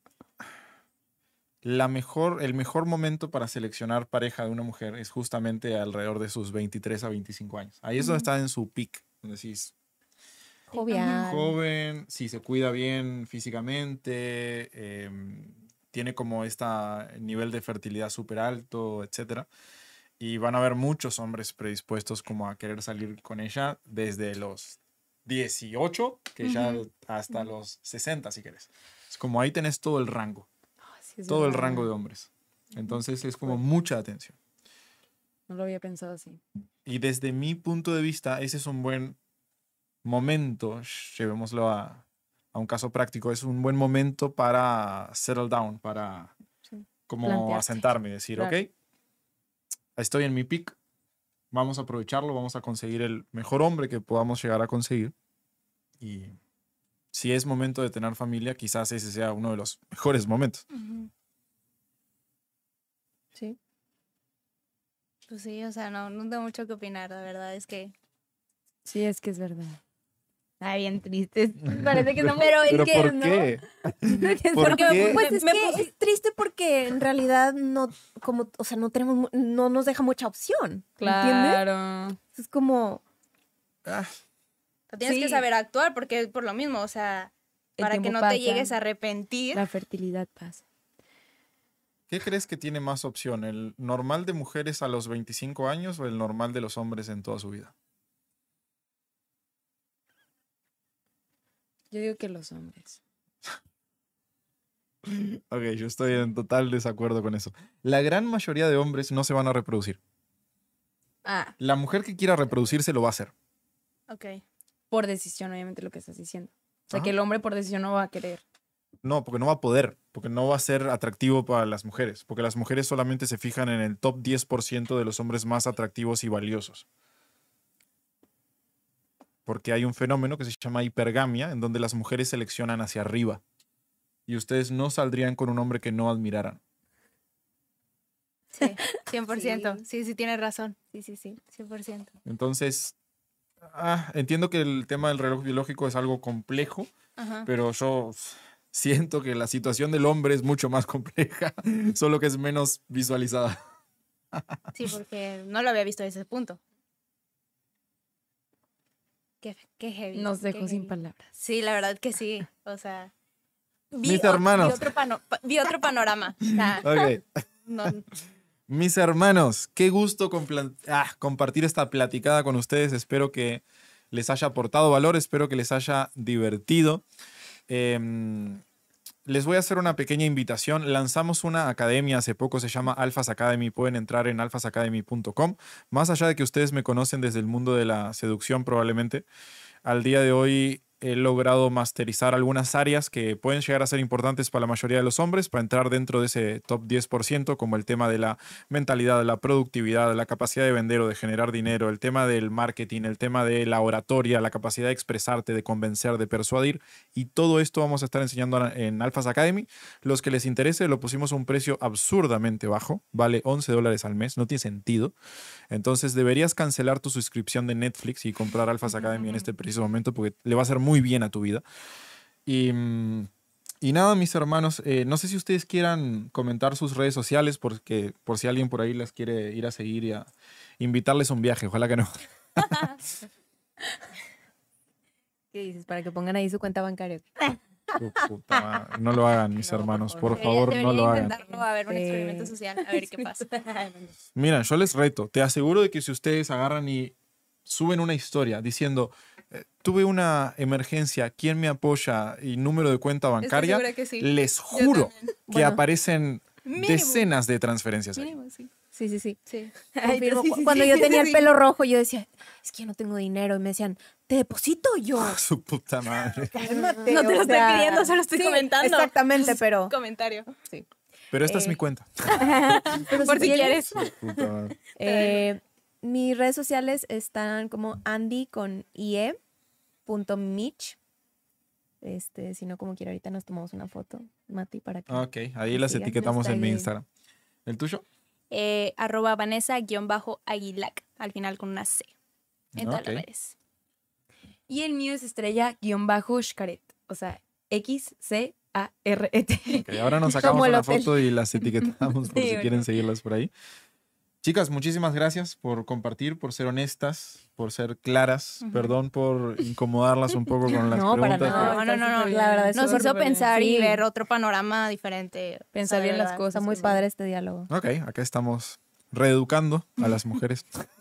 la mejor, el mejor momento para seleccionar pareja de una mujer es justamente alrededor de sus 23 a 25 años. Ahí es donde está en su peak, donde decís, Jovial. joven, si se cuida bien físicamente, em, tiene como este nivel de fertilidad súper alto, etc. Y van a haber muchos hombres predispuestos como a querer salir con ella desde los 18, que ya Ujú. hasta los 60, si quieres. Es como ahí tenés todo el rango, sí, todo el rango de hombres. Entonces es como mucha atención. No lo había pensado así. Y desde mi punto de vista, ese es un buen momento, llevémoslo a, a un caso práctico, es un buen momento para settle down, para Sí. como Plantearte. asentarme y decir, Claro. ok, estoy en mi peak, vamos a aprovecharlo, vamos a conseguir el mejor hombre que podamos llegar a conseguir. Y si es momento de tener familia, quizás ese sea uno de los mejores momentos. Sí. Pues sí, o sea, no, no tengo mucho que opinar, la verdad es que... Sí, es que es verdad. Ay, bien tristes. (laughs) Parece que no, Pero es ¿Pero que por no. (laughs) ¿Por Porque, qué? Pues es Me que puse- es triste porque en realidad no, como, o sea, no tenemos, no nos deja mucha opción. ¿Entiendes? Claro. Es como, Ah, Tienes que saber actuar porque es por lo mismo, o sea, El para que no pasa. te llegues a arrepentir. La fertilidad pasa. ¿Qué crees que tiene más opción? ¿El normal de mujeres a los 25 años o el normal de los hombres en toda su vida? Yo digo que los hombres. (laughs) Ok, yo estoy en total desacuerdo con eso. La gran mayoría de hombres no se van a reproducir. Ah, La mujer que quiera reproducirse lo va a hacer. Ok. Por decisión, obviamente, lo que estás diciendo. O sea, Ajá. que el hombre por decisión no va a querer. No, porque no va a poder, porque no va a ser atractivo para las mujeres, porque las mujeres solamente se fijan en el top 10% de los hombres más atractivos y valiosos. Porque hay un fenómeno que se llama hipergamia, en donde las mujeres seleccionan hacia arriba. Y ustedes no saldrían con un hombre que no admiraran. Sí, (laughs) 100%. Sí, sí, tienes razón. sí, sí, sí. 100%. Entonces, ah, entiendo que el tema del reloj biológico es algo complejo, Ajá. pero yo siento que la situación del hombre es mucho más compleja, (laughs) solo que es menos visualizada. Sí, porque no lo había visto desde ese punto. Qué, qué heavy. Nos qué dejó sin heavy. palabras. Sí, la verdad que sí. O sea. (laughs) vi Mis o- hermanos. Vi otro, pano- pa- vi otro panorama. O sea, Ok. no- Mis hermanos, qué gusto ah, compartir esta platicada con ustedes. Espero que les haya aportado valor, espero que les haya divertido. Em, les voy a hacer una pequeña invitación. Lanzamos una academia hace poco, se llama Alphas Academy. Pueden entrar en alphasacademy.com. Más allá de que ustedes me conocen desde el mundo de la seducción probablemente, al día de hoy he logrado masterizar algunas áreas que pueden llegar a ser importantes para la mayoría de los hombres, para entrar dentro de ese top 10%, como el tema de la mentalidad, la productividad, la capacidad de vender o de generar dinero, el tema del marketing, el tema de la oratoria, la capacidad de expresarte, de convencer, de persuadir. Y todo esto vamos a estar enseñando en Alphas Academy. Los que les interese, lo pusimos a un precio absurdamente bajo, vale 11 dólares al mes, no tiene sentido. Entonces deberías cancelar tu suscripción de Netflix y comprar Alphas Academy en este preciso momento porque le va a hacer muy bien a tu vida. Y, y nada, mis hermanos, eh, no sé si ustedes quieran comentar sus redes sociales porque por si alguien por ahí las quiere ir a seguir y a invitarles a un viaje, ojalá que no. (laughs) ¿Qué dices? Para que pongan ahí su cuenta bancaria. (laughs) Su puta madre. No lo hagan, mis No, por hermanos, favor. por favor, no lo hagan. a ver, un experimento social, a ver qué pasa. (laughs) Mira, yo les reto, te aseguro de que si ustedes agarran y suben una historia diciendo, eh, tuve una emergencia, ¿quién me apoya? y número de cuenta bancaria, segura que sí. les juro que Bueno. aparecen Mínimo. decenas de transferencias ahí. Sí. Sí, sí, sí. Sí. Confirmo, sí, cu- sí, Cuando sí, yo sí, tenía el sí. pelo rojo, yo decía, es que yo no tengo dinero. Y me decían, te deposito yo. Su puta madre. (laughs) Cálmate, No te lo estoy sea, pidiendo, solo estoy sí, comentando. Exactamente, pero. Comentario. Pero esta es Eh, mi cuenta. (laughs) pero Por si quieres. Su puta madre. (laughs) Eh, mis redes sociales están como Andy con IE punto Mitch. Este, si no, como quiera, ahorita nos tomamos una foto, Mati, para que. Ok, ahí las Sigan, etiquetamos en mi. Instagram. ¿El tuyo? Eh, arroba Vanessa-Aguilac, al final con una C. En todas Ok. las redes. Y el mío es estrella-xcaret. O sea, X-C-A-R-E-T. Ok, ahora nos (laughs) sacamos Como el una hotel. foto y las etiquetamos (laughs) por Sí, si bueno. quieren seguirlas por ahí. Chicas, muchísimas gracias por compartir, por ser honestas, por ser claras. Perdón por incomodarlas un poco con las No, para preguntas. nada. pero- No, no, no, no. La verdad, Nos hizo bien. pensar y Sí. ver otro panorama diferente. Pensar bien las cosas. Está muy padre este diálogo. Ok, acá estamos reeducando a las mujeres. (laughs)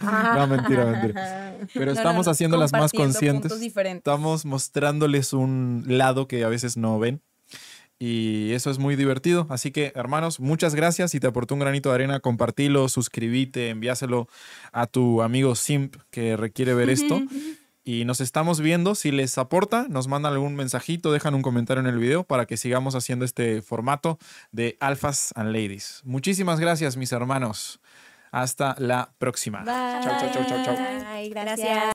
no, mentira, mentira. Pero No, estamos no, haciéndolas más conscientes. Estamos mostrándoles un lado que a veces no ven. Y eso es muy divertido. Así que, hermanos, muchas gracias. Si te aportó un granito de arena, compartilo, suscríbete, envíaselo a tu amigo Simp que requiere ver esto. (laughs) Y nos estamos viendo. Si les aporta, nos mandan algún mensajito, dejan un comentario en el video para que sigamos haciendo este formato de Alphas and Ladies. Muchísimas gracias, mis hermanos. Hasta la próxima. Chau, chau, chau, chau, chau. Ay, Gracias.